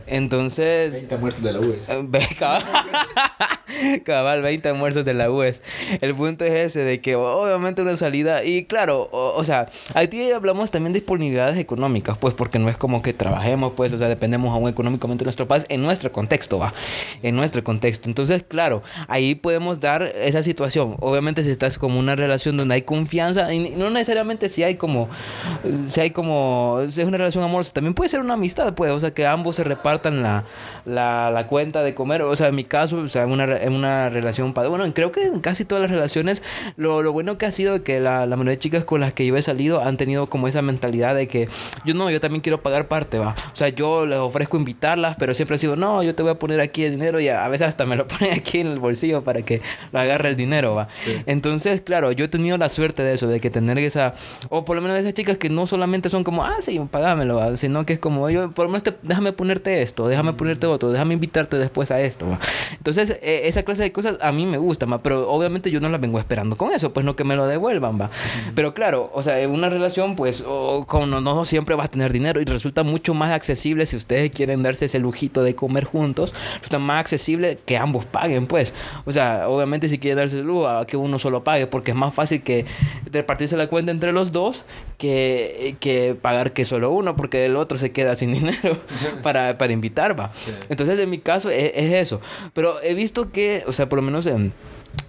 Entonces... 20 almuerzos de la UES. [laughs] Cabal, 20 almuerzos de la UES. El punto es ese, de que obviamente una salida... Y claro, o, sea, aquí hablamos también de disponibilidades económicas, pues porque no es como que trabajemos, pues, o sea, dependemos aún económicamente de nuestro país, en nuestro contexto, va. En nuestro contexto. Entonces, claro, ahí podemos dar esa situación. Obviamente si estás como una relación donde hay confianza, y no necesariamente si hay como, si hay como, es una relación amorosa, también puede ser una amistad, pues, o sea, que ambos se repartan la, la, la cuenta de comer, o sea, en mi caso, o sea, en una, en una relación, bueno, creo que en casi todas las relaciones, lo, lo bueno que ha sido que la, la mayoría de chicas con las que yo he salido han tenido como esa mentalidad de que yo no, yo también quiero pagar parte, va, o sea, yo les ofrezco invitarlas, pero siempre sido, no, yo te voy a poner aquí el dinero y a, veces hasta me lo [laughs] ponen aquí en el bolsillo para que lo agarre el dinero, va. Entonces, claro, yo he tenido la suerte de eso, de que tener esa, o por lo menos de esas chicas que no solamente son como, ah, sí, pagámelo, sino que es como, yo, por lo menos déjame ponerte esto, déjame ponerte otro, déjame invitarte después a esto. Entonces, e, esa clase de cosas a mí me gusta, pero obviamente yo no las vengo esperando con eso, pues no que me lo devuelvan, va. Pero claro, o sea, en una relación, pues, con no, no siempre vas a tener dinero y resulta mucho más accesible si ustedes quieren darse ese lujito de comer juntos, resulta más accesible que ambos paguen, pues. O sea, obviamente si quieren darse el lujo a que uno solo pague, porque es más fácil que repartirse la cuenta entre los dos que, que pagar que solo uno, porque el otro se queda sin [laughs] dinero [laughs] para, para invitar, va. Entonces, en mi caso, es, es, eso. Pero he visto que, o sea, por lo menos en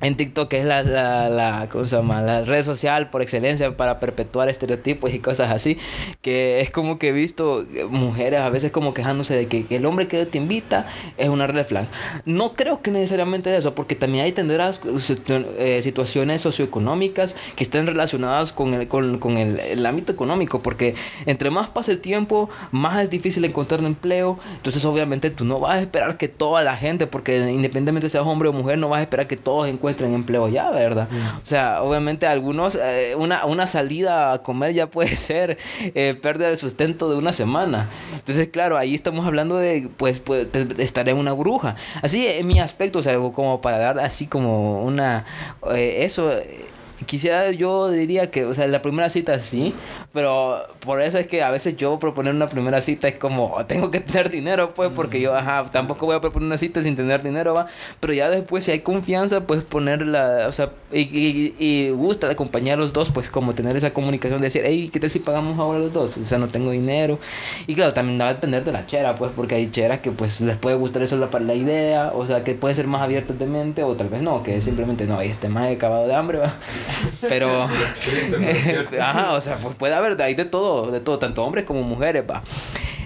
en TikTok, que es la, la, la, cosa más, la red social por excelencia para perpetuar estereotipos y cosas así, que es como que he visto mujeres a veces como quejándose de que, el hombre que te invita es una red flag. No creo que necesariamente eso, porque también hay tendrás eh, situaciones socioeconómicas que estén relacionadas con, el, con, con el, el, ámbito económico, porque entre más pasa el tiempo, más es difícil encontrar un empleo, entonces obviamente tú no vas a esperar que toda la gente, porque independientemente seas hombre o mujer, no vas a esperar que todos encuentren empleo ya, ¿verdad? O sea, obviamente algunos, eh, una, una salida a comer ya puede [laughs] ser eh, pérdida de sustento de una semana. Entonces, claro, ahí estamos hablando de, pues, pues estar en una bruja. Así, en mi aspecto, o sea, como para dar así como una, eh, eso quisiera yo diría que, o sea, la primera cita sí, pero por eso es que a veces yo proponer una primera cita es como, tengo que tener dinero, pues, porque yo, ajá, tampoco voy a proponer una cita sin tener dinero, va, pero ya después si hay confianza, pues ponerla, o sea, y, y, y gusta acompañar a los dos, pues como tener esa comunicación, de decir, hey, ¿qué tal si pagamos ahora los dos? O sea, no tengo dinero. Y claro, también va a depender de la chera, pues, porque hay cheras que pues les puede gustar eso la, la idea, o sea, que pueden ser más abiertas de mente, o tal vez no, que simplemente no, este más acabado de hambre, va. Pero, [laughs] [laughs] ajá, o sea, pues puede haber de ahí de todo, de todo, tanto hombres como mujeres, va.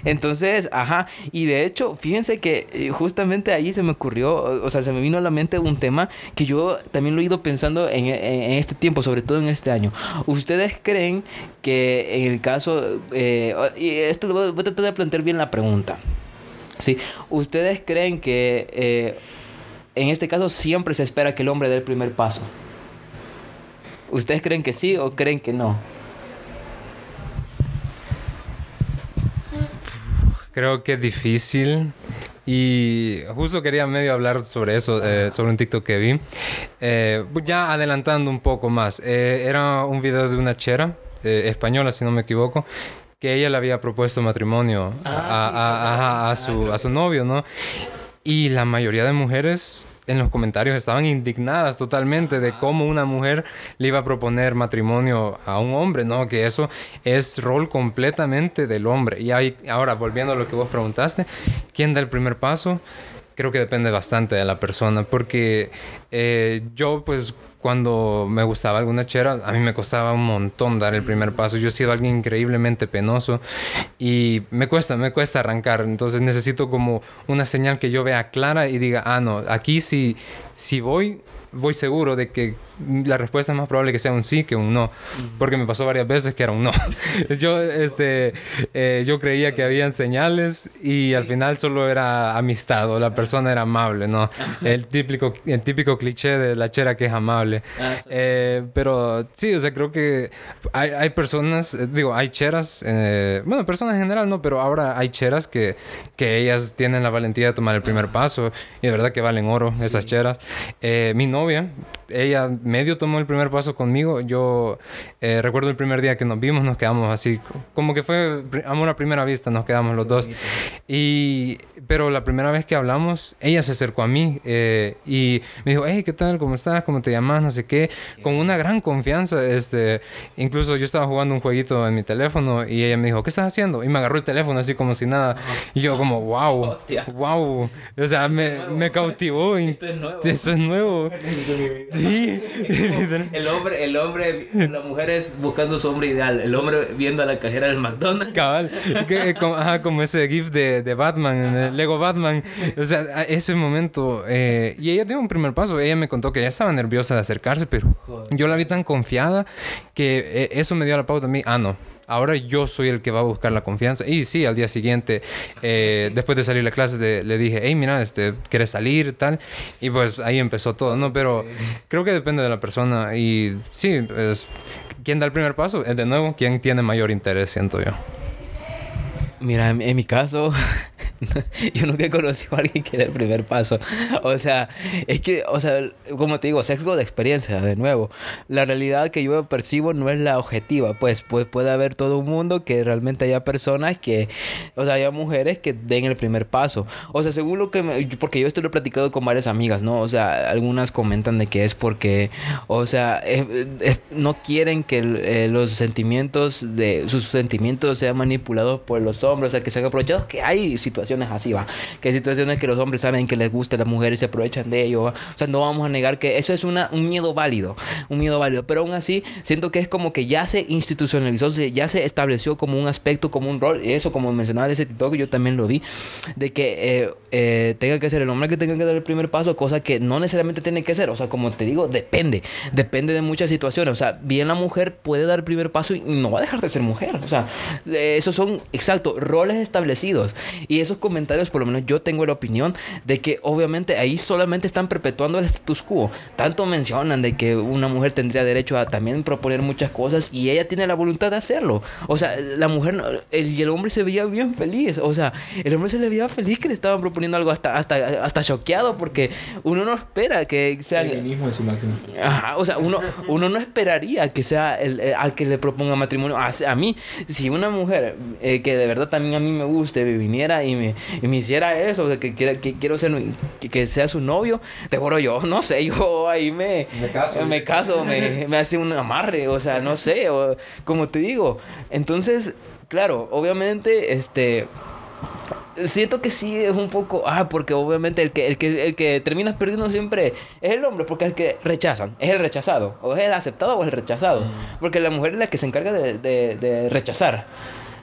Entonces, ajá, y de hecho, fíjense que eh, justamente ahí se me ocurrió, o sea, se me vino a la mente un tema que yo también lo he ido pensando en, en, este tiempo, sobre todo en este año. ¿Ustedes creen que en el caso, eh, y esto voy a tratar de plantear bien la pregunta, ¿sí? ¿Ustedes creen que eh, en este caso siempre se espera que el hombre dé el primer paso? ¿Ustedes creen que sí o creen que no? Creo que es difícil. Y justo quería medio hablar sobre eso, eh, sobre un TikTok que vi. Eh, ya adelantando un poco más. Eh, era un video de una chera española, si no me equivoco, que ella le había propuesto matrimonio a, a, a, a, su, a su novio, ¿no? Y la mayoría de mujeres en los comentarios estaban indignadas totalmente de cómo una mujer le iba a proponer matrimonio a un hombre, ¿no? Que eso es rol completamente del hombre. Y ahí, ahora, volviendo a lo que vos preguntaste, ¿quién da el primer paso? Creo que depende bastante de la persona, porque eh, yo pues cuando me gustaba alguna chera, a mí me costaba un montón dar el primer paso. Yo he sido alguien increíblemente penoso y me cuesta, me cuesta arrancar. Entonces necesito como una señal que yo vea clara y diga, ah, no, aquí sí, si voy, voy seguro de que la respuesta es más probable que sea un sí que un no. Porque me pasó varias veces que era un no. [laughs] yo, este, eh, yo creía que habían señales y al final solo era amistad o la persona era amable, ¿no? El típico, el típico cliché de la chera que es amable. Ah, eh, pero sí, o sea, creo que hay, hay personas, eh, digo, hay cheras, eh, bueno, personas en general, no, pero ahora hay cheras que, que ellas tienen la valentía de tomar el primer paso y de verdad que valen oro esas cheras. Eh, mi novia, ella medio tomó el primer paso conmigo. Yo eh, recuerdo el primer día que nos vimos, nos quedamos así, como que fue amor a primera vista, nos quedamos los dos. Y, pero la primera vez que hablamos, ella se acercó a mí eh, y me dijo, hey, ¿qué tal? ¿Cómo estás? ¿Cómo te llamas? No sé qué. Con una gran confianza. Este, incluso yo estaba jugando un jueguito en mi teléfono y ella me dijo, ¿qué estás haciendo? Y me agarró el teléfono así como si nada. Y yo como, wow, [laughs] wow. O sea, me, me cautivó. Esto es nuevo. Eso es nuevo. [laughs] Sí. el hombre, el hombre, la mujer es buscando su hombre ideal. El hombre viendo a la cajera del McDonald's. Cabal. Que, como, ajá, como ese GIF de, de Batman, Lego Batman. O sea, ese momento. Eh, y ella dio un primer paso. Ella me contó que ya estaba nerviosa de acercarse, pero yo la vi tan confiada que eh, eso me dio la pauta a mí. Ah, no ahora yo soy el que va a buscar la confianza. Y sí, al día siguiente, eh, después de salir de, le dije, hey, mira, este, ¿quieres salir? Tal. Y pues ahí empezó todo, ¿no? Pero creo que depende de la persona. Y sí, es, ¿quién da el primer paso? Es de nuevo, ¿quién tiene mayor interés, siento yo. Mira, en mi caso, [laughs] yo nunca he conocido a alguien que dé el primer paso. [laughs] O sea, es que, o sea, como te digo, sesgo de experiencia, de nuevo. La realidad que yo percibo no es la objetiva. Pues, pues puede haber todo un mundo que realmente haya personas que, o sea, haya mujeres que den el primer paso. O sea, según lo que me, porque yo esto lo he platicado con varias amigas, ¿no? O sea, algunas comentan de que es porque, o sea, es, es, no quieren que eh, los sentimientos de, sus sentimientos sean manipulados por los hombres, o sea, que se han aprovechado, que hay situaciones así, va. Que hay situaciones que los hombres saben que les gusta a las mujeres y se aprovechan de ello, ¿va? O sea, no vamos a negar que eso es una, un miedo válido, un miedo válido. Pero aún así, siento que es como que ya se institucionalizó, ya se estableció como un aspecto, como un rol. Eso, como mencionaba de ese TikTok, yo también lo vi, de que eh, eh, tenga que ser el hombre que tenga que dar el primer paso, cosa que no necesariamente tiene que ser. O sea, como te digo, depende. Depende de muchas situaciones. O sea, bien la mujer puede dar el primer paso y no va a dejar de ser mujer. O sea, esos son, exacto, roles establecidos. Y esos comentarios, por lo menos yo tengo la opinión de que obviamente ahí solamente están perpetuando el status quo. Tanto mencionan de que una mujer tendría derecho a también proponer muchas cosas y ella tiene la voluntad de hacerlo. O sea, la mujer el, y el hombre se veía bien feliz. O sea, el hombre se le veía feliz que le estaban proponiendo algo hasta, hasta, hasta choqueado porque uno no espera que sea... El su máximo. Ajá, o sea, uno, uno no esperaría que sea el, al que le proponga matrimonio. A, a mí, si una mujer eh, que de verdad también a mí me guste, viniera y me, y me hiciera eso, que, quiera, que quiero ser, que, que, sea su novio, te juro yo, no sé, yo ahí me... Me caso. Me caso, me, me hace un amarre, o sea, no sé, o, como te digo. Entonces, claro, obviamente, este siento que sí es un poco ah porque obviamente el que el que el que termina perdiendo siempre es el hombre porque es el que rechazan es el rechazado o es el aceptado o es el rechazado mm. porque la mujer es la que se encarga de, de, de rechazar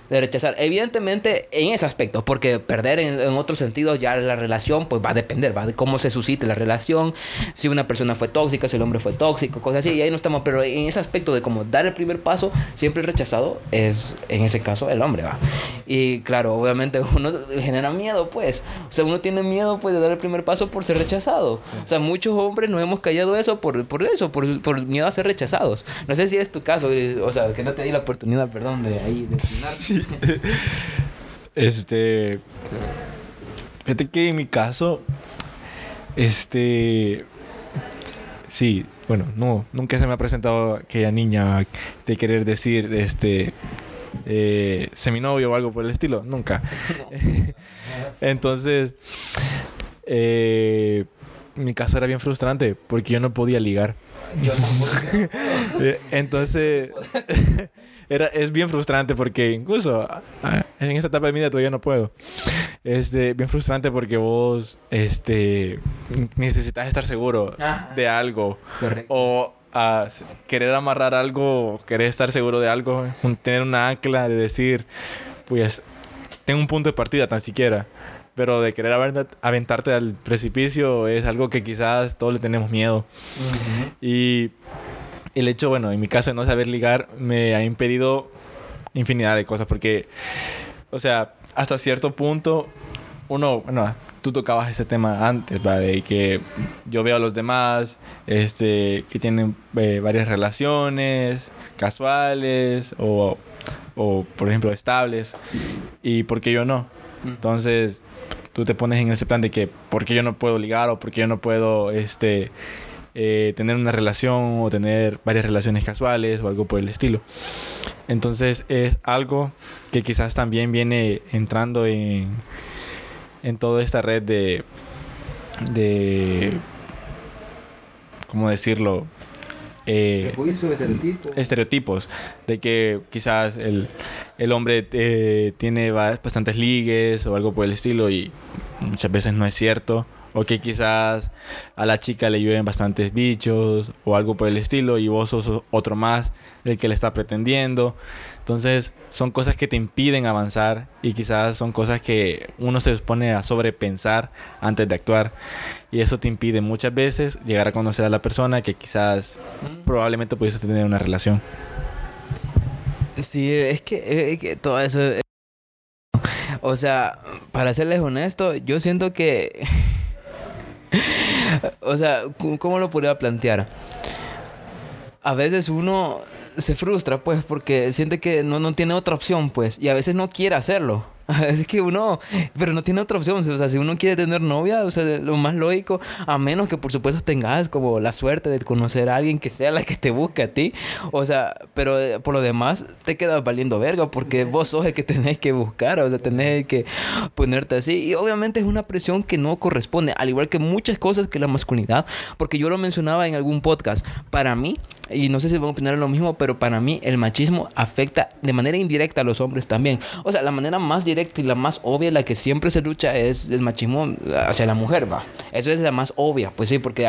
de rechazar. Evidentemente en ese aspecto, porque perder en, en otros sentidos ya la relación pues va a depender, va de cómo se suscite la relación, si una persona fue tóxica, si el hombre fue tóxico, cosas así, y ahí no estamos, pero en ese aspecto de como dar el primer paso, siempre el rechazado es en ese caso el hombre, va. Y claro, obviamente [laughs] uno genera miedo, pues, o sea, uno tiene miedo pues de dar el primer paso por ser rechazado. O sea, muchos hombres nos hemos callado eso por, por eso, por, por miedo a ser rechazados. No sé si es tu caso, o sea, que no te di la oportunidad, perdón, de ahí de opinar. [laughs] [laughs] este. Fíjate que en mi caso. Este. Sí, bueno, no, nunca se me ha presentado aquella niña de querer decir, este. Eh, seminovio o algo por el estilo, nunca. [laughs] [laughs] Entonces, eh, mi caso era bien frustrante porque yo no podía ligar. Yo Entonces, era, es bien frustrante porque incluso ah, en esta etapa de mi vida todavía no puedo. Este, bien frustrante porque vos este, necesitas estar seguro de algo. O a querer amarrar algo, querer estar seguro de algo, tener una ancla de decir, pues, tengo un punto de partida tan siquiera. Pero de querer aventarte al precipicio es algo que quizás todos le tenemos miedo. Y el hecho, bueno, en mi caso de no saber ligar me ha impedido infinidad de cosas porque, o sea, hasta cierto punto, uno, bueno, tú tocabas ese tema antes, ¿va? De que yo veo a los demás, este, que tienen eh, varias relaciones casuales o, o, por ejemplo, estables, y porque yo no. Mm. Entonces, tú te pones en ese plan de que, ¿por qué yo no puedo ligar o por qué yo no puedo, este, eh, tener una relación o tener varias relaciones casuales o algo por el estilo. Entonces es algo que quizás también viene entrando en, en toda esta red de, de ¿cómo decirlo? Eh, estereotipos. estereotipos de que quizás el, el hombre eh, tiene bastantes ligues o algo por el estilo y muchas veces no es cierto o que quizás a la chica le llueven bastantes bichos o algo por el estilo y vos sos otro más del que le está pretendiendo. Entonces son cosas que te impiden avanzar y quizás son cosas que uno se pone a sobrepensar antes de actuar y eso te impide muchas veces llegar a conocer a la persona que quizás probablemente pudiese tener una relación. Sí, es que, es que todo eso... O sea, para serles honesto, yo siento que [laughs] [laughs] o sea, ¿cómo lo podría plantear? A veces uno se frustra, pues, porque siente que no, no tiene otra opción, pues, y a veces no quiere hacerlo. [laughs] Es que uno, pero no tiene otra opción. O sea, si uno quiere tener novia, o sea, lo más lógico, a menos que por supuesto tengas como la suerte de conocer a alguien que sea la que te busque a ti. O sea, pero eh, por lo demás te quedas valiendo verga porque vos sos el que tenés que buscar, o sea, tenés que ponerte así. Y obviamente es una presión que no corresponde, al igual que muchas cosas que la masculinidad, porque yo lo mencionaba en algún podcast. Para mí, y no sé si van a opinar lo mismo, pero para mí el machismo afecta de manera indirecta a los hombres también. O sea, la manera más directa y la más obvia, la que siempre se lucha es el machismo hacia la mujer, va. Eso es la más obvia, pues sí, porque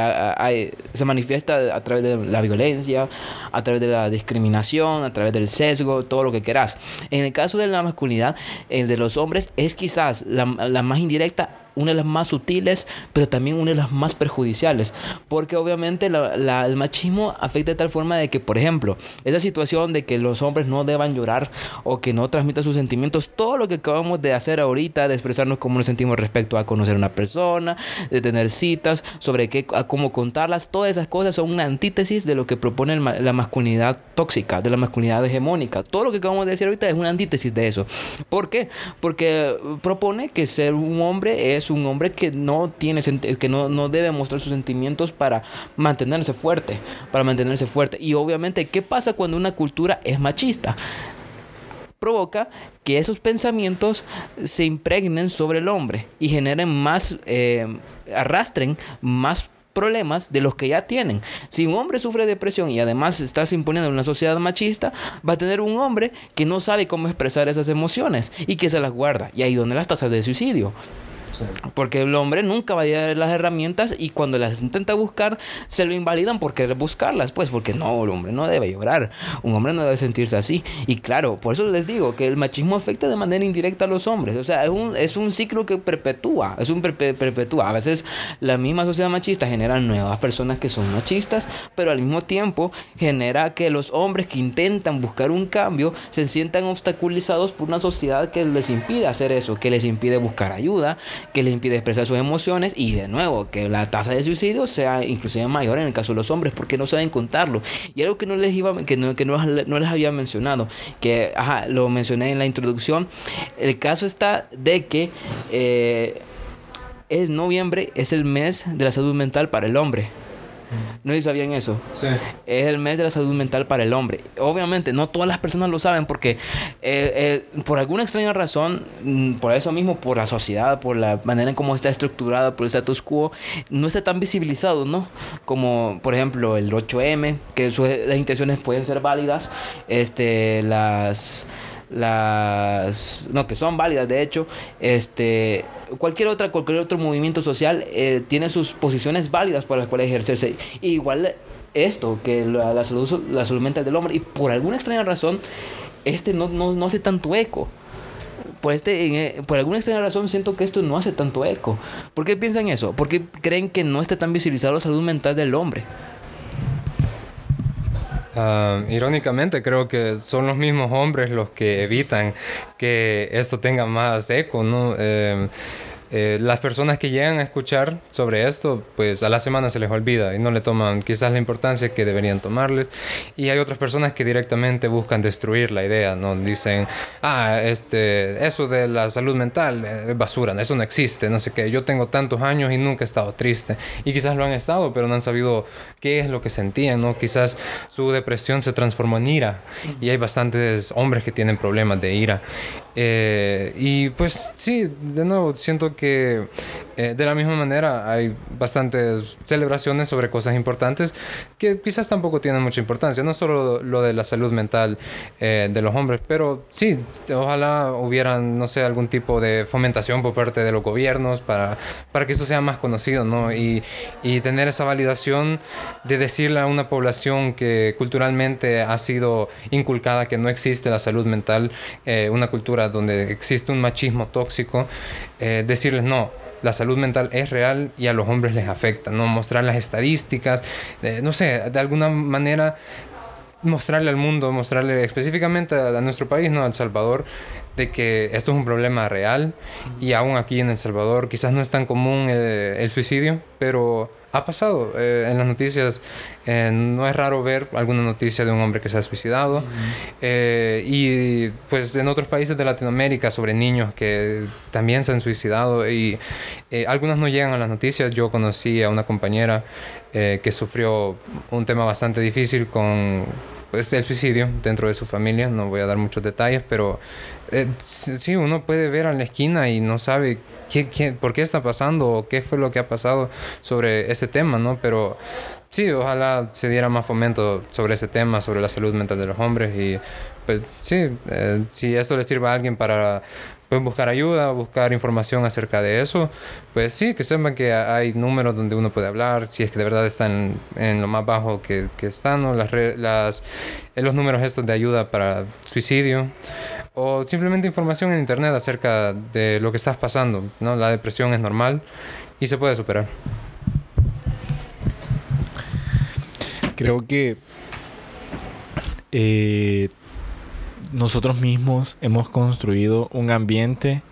se manifiesta a través de la violencia, a través de la discriminación, a través del sesgo, todo lo que quieras. En el caso de la masculinidad, el de los hombres es quizás la, la más indirecta una de las más sutiles, pero también una de las más perjudiciales. Porque obviamente el machismo afecta de tal forma de que, por ejemplo, esa situación de que los hombres no deban llorar o que no transmitan sus sentimientos, todo lo que acabamos de hacer ahorita, de expresarnos cómo nos sentimos respecto a conocer a una persona, de tener citas, sobre qué, a cómo contarlas, todas esas cosas son una antítesis de lo que propone la masculinidad tóxica, de la masculinidad hegemónica. Todo lo que acabamos de decir ahorita es una antítesis de eso. ¿Por qué? Porque propone que ser un hombre es un hombre que no tiene que no, no debe mostrar sus sentimientos para mantenerse fuerte, para mantenerse fuerte. Y obviamente, ¿qué pasa cuando una cultura es machista? provoca que esos pensamientos se impregnen sobre el hombre y generen más, eh, arrastren más problemas de los que ya tienen. Si un hombre sufre depresión y además está imponiendo en una sociedad machista, va a tener un hombre que no sabe cómo expresar esas emociones y que se las guarda. Y ahí donde las tasas de suicidio. Porque el hombre nunca va a llevar las herramientas y cuando las intenta buscar, se lo invalidan por querer buscarlas. Pues porque no, el hombre no debe llorar. Un hombre no debe sentirse así. Y claro, por eso les digo que el machismo afecta de manera indirecta a los hombres. O sea, es un, es un ciclo que perpetúa. Es un perpetúa. A veces la misma sociedad machista genera nuevas personas que son machistas, pero al mismo tiempo genera que los hombres que intentan buscar un cambio se sientan obstaculizados por una sociedad que les impide hacer eso, que les impide buscar ayuda, que les impide expresar sus emociones y de nuevo que la tasa de suicidio sea inclusive mayor en el caso de los hombres porque no saben contarlo. Y algo que no les iba que no, que no, les había mencionado, que lo mencioné en la introducción, el caso está de que eh, es noviembre es el mes de la salud mental para el hombre. No sé si sabían eso. Sí. Es el mes de la salud mental para el hombre. Obviamente, no todas las personas lo saben porque eh, eh, por alguna extraña razón, mm, por eso mismo, por la sociedad, por la manera en cómo está estructurada, por el status quo, no está tan visibilizado, ¿no? Como, por ejemplo, el 8M, que las intenciones pueden ser válidas, este, las las no que son válidas de hecho este cualquier otra cualquier otro movimiento social eh, tiene sus posiciones válidas para las cuales ejercerse igual esto que la, salud la salud mental del hombre y por alguna extraña razón este no, no, no hace tanto eco por, este, eh, por alguna extraña razón siento que esto no hace tanto eco. ¿Por qué piensan eso? ¿Por qué creen que no está tan visibilizado la salud mental del hombre? Ah, irónicamente, creo que son los mismos hombres los que evitan que esto tenga más eco, ¿no? Eh, eh, las personas que llegan a escuchar sobre esto, pues a la semana se les olvida y no le toman quizás la importancia que deberían tomarles. Y hay otras personas que directamente buscan destruir la idea, ¿no? Dicen, ah, este, eso de la salud mental es basura, eso no existe, no sé qué. Yo tengo tantos años y nunca he estado triste. Y quizás lo han estado, pero no han sabido qué es lo que sentían, ¿no? Quizás su depresión se transformó en ira. Y hay bastantes hombres que tienen problemas de ira. Eh, y pues sí, de nuevo, siento que porque eh, de la misma manera hay bastantes celebraciones sobre cosas importantes que quizás tampoco tienen mucha importancia, no solo lo de la salud mental eh, de los hombres, pero sí, ojalá hubiera, no sé, algún tipo de fomentación por parte de los gobiernos para, para que esto sea más conocido, ¿no? Y, y tener esa validación de decirle a una población que culturalmente ha sido inculcada que no existe la salud mental, eh, una cultura donde existe un machismo tóxico, decirles no, la salud mental es real y a los hombres les afecta, ¿no? Mostrar las estadísticas, eh, no sé, de alguna manera mostrarle al mundo, mostrarle específicamente a, nuestro país, ¿no? A El Salvador, de que esto es un problema real y aún aquí en El Salvador quizás no es tan común eh, el suicidio, pero ha pasado. Eh, en las noticias eh, no es raro ver alguna noticia de un hombre que se ha suicidado. Eh, y pues en otros países de Latinoamérica sobre niños que también se han suicidado. Y algunas no llegan a las noticias. Yo conocí a una compañera que sufrió un tema bastante difícil con pues, el suicidio dentro de su familia. No voy a dar muchos detalles, pero sí, uno puede ver a la esquina y no sabe ¿Qué, por qué está pasando o qué fue lo que ha pasado sobre ese tema, ¿no? Pero sí, ojalá se diera más fomento sobre ese tema, sobre la salud mental de los hombres y pues sí, eh, si eso le sirve a alguien para pues, buscar ayuda, buscar información acerca de eso, pues sí, que sepan que hay números donde uno puede hablar, si es que de verdad están en lo más bajo que, que están, ¿no? las, las, los números estos de ayuda para suicidio, o simplemente información en internet acerca de lo que estás pasando, ¿no? La depresión es normal y se puede superar. Creo que eh, nosotros mismos hemos construido un ambiente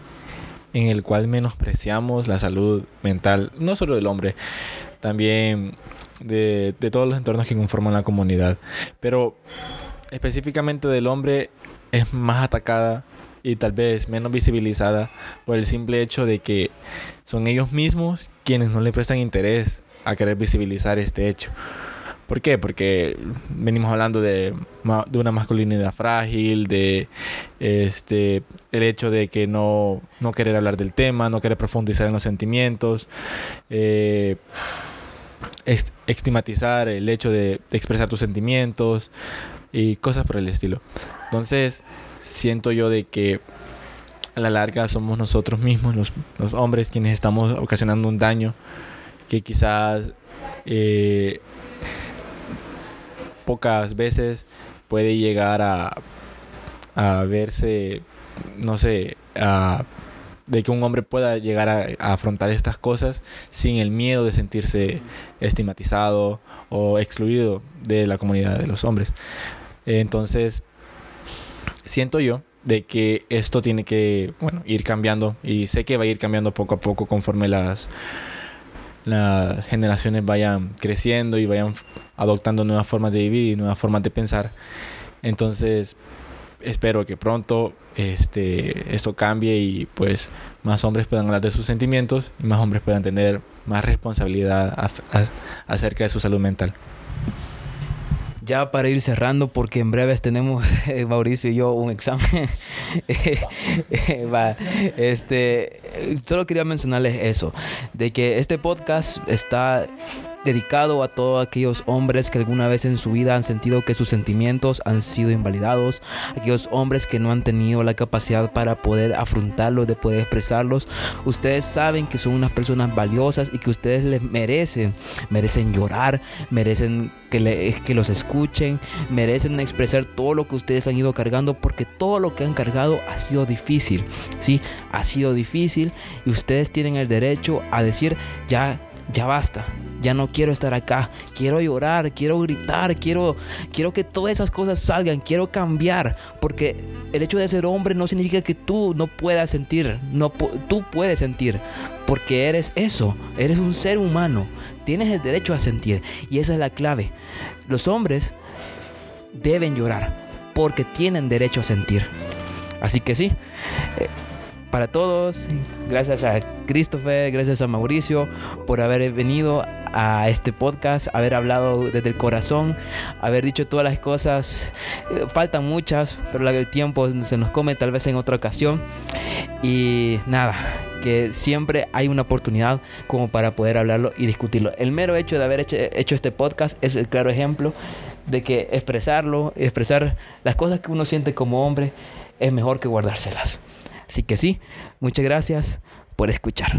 en el cual menospreciamos la salud mental, no solo del hombre, también de, todos los entornos que conforman la comunidad. Pero específicamente del hombre es más atacada y tal vez menos visibilizada por el simple hecho de que son ellos mismos quienes no le prestan interés a querer visibilizar este hecho. ¿Por qué? Porque venimos hablando de, de, una masculinidad frágil, de este el hecho de que no, no querer hablar del tema, no querer profundizar en los sentimientos, eh, estigmatizar el hecho de expresar tus sentimientos y cosas por el estilo. Entonces, siento yo de que a la larga somos nosotros mismos, los, los hombres, quienes estamos ocasionando un daño que quizás eh, pocas veces puede llegar a, verse, no sé, de que un hombre pueda llegar a, a, afrontar estas cosas sin el miedo de sentirse estigmatizado o excluido de la comunidad de los hombres. Entonces, siento yo de que esto tiene que, bueno, ir cambiando y sé que va a ir cambiando poco a poco conforme las las generaciones vayan creciendo y vayan adoptando nuevas formas de vivir y nuevas formas de pensar. Entonces, espero que pronto este, esto cambie y pues más hombres puedan hablar de sus sentimientos y más hombres puedan tener más responsabilidad acerca de su salud mental ya para ir cerrando, porque en breves tenemos, eh, [laughs] Mauricio y yo, un examen. [laughs] este, solo quería mencionarles eso, de que este podcast está dedicado a todos aquellos hombres que alguna vez en su vida han sentido que sus sentimientos han sido invalidados, aquellos hombres que no han tenido la capacidad para poder afrontarlos, de poder expresarlos. Ustedes saben que son unas personas valiosas y que ustedes les merecen, merecen llorar, merecen que, que los escuchen, merecen expresar todo lo que ustedes han ido cargando porque todo lo que han cargado ha sido difícil, ¿sí? Ha sido difícil y ustedes tienen el derecho a decir ya ya basta, ya no quiero estar acá, quiero llorar, quiero gritar, quiero, quiero que todas esas cosas salgan, quiero cambiar, porque el hecho de ser hombre no significa que tú no puedas sentir, no, tú puedes sentir, porque eres eso, eres un ser humano, tienes el derecho a sentir, y esa es la clave. Los hombres deben llorar, porque tienen derecho a sentir. Así que sí. Eh, para todos. Gracias a Christopher, gracias a Mauricio por haber venido a este podcast, haber hablado desde el corazón, haber dicho todas las cosas. Faltan muchas, pero el tiempo se nos come tal vez en otra ocasión. Y nada, que siempre hay una oportunidad como para poder hablarlo y discutirlo. El mero hecho de haber hecho, hecho este podcast es el claro ejemplo de que expresarlo, expresar las cosas que uno siente como hombre, es mejor que guardárselas. Así que sí, muchas gracias por escuchar.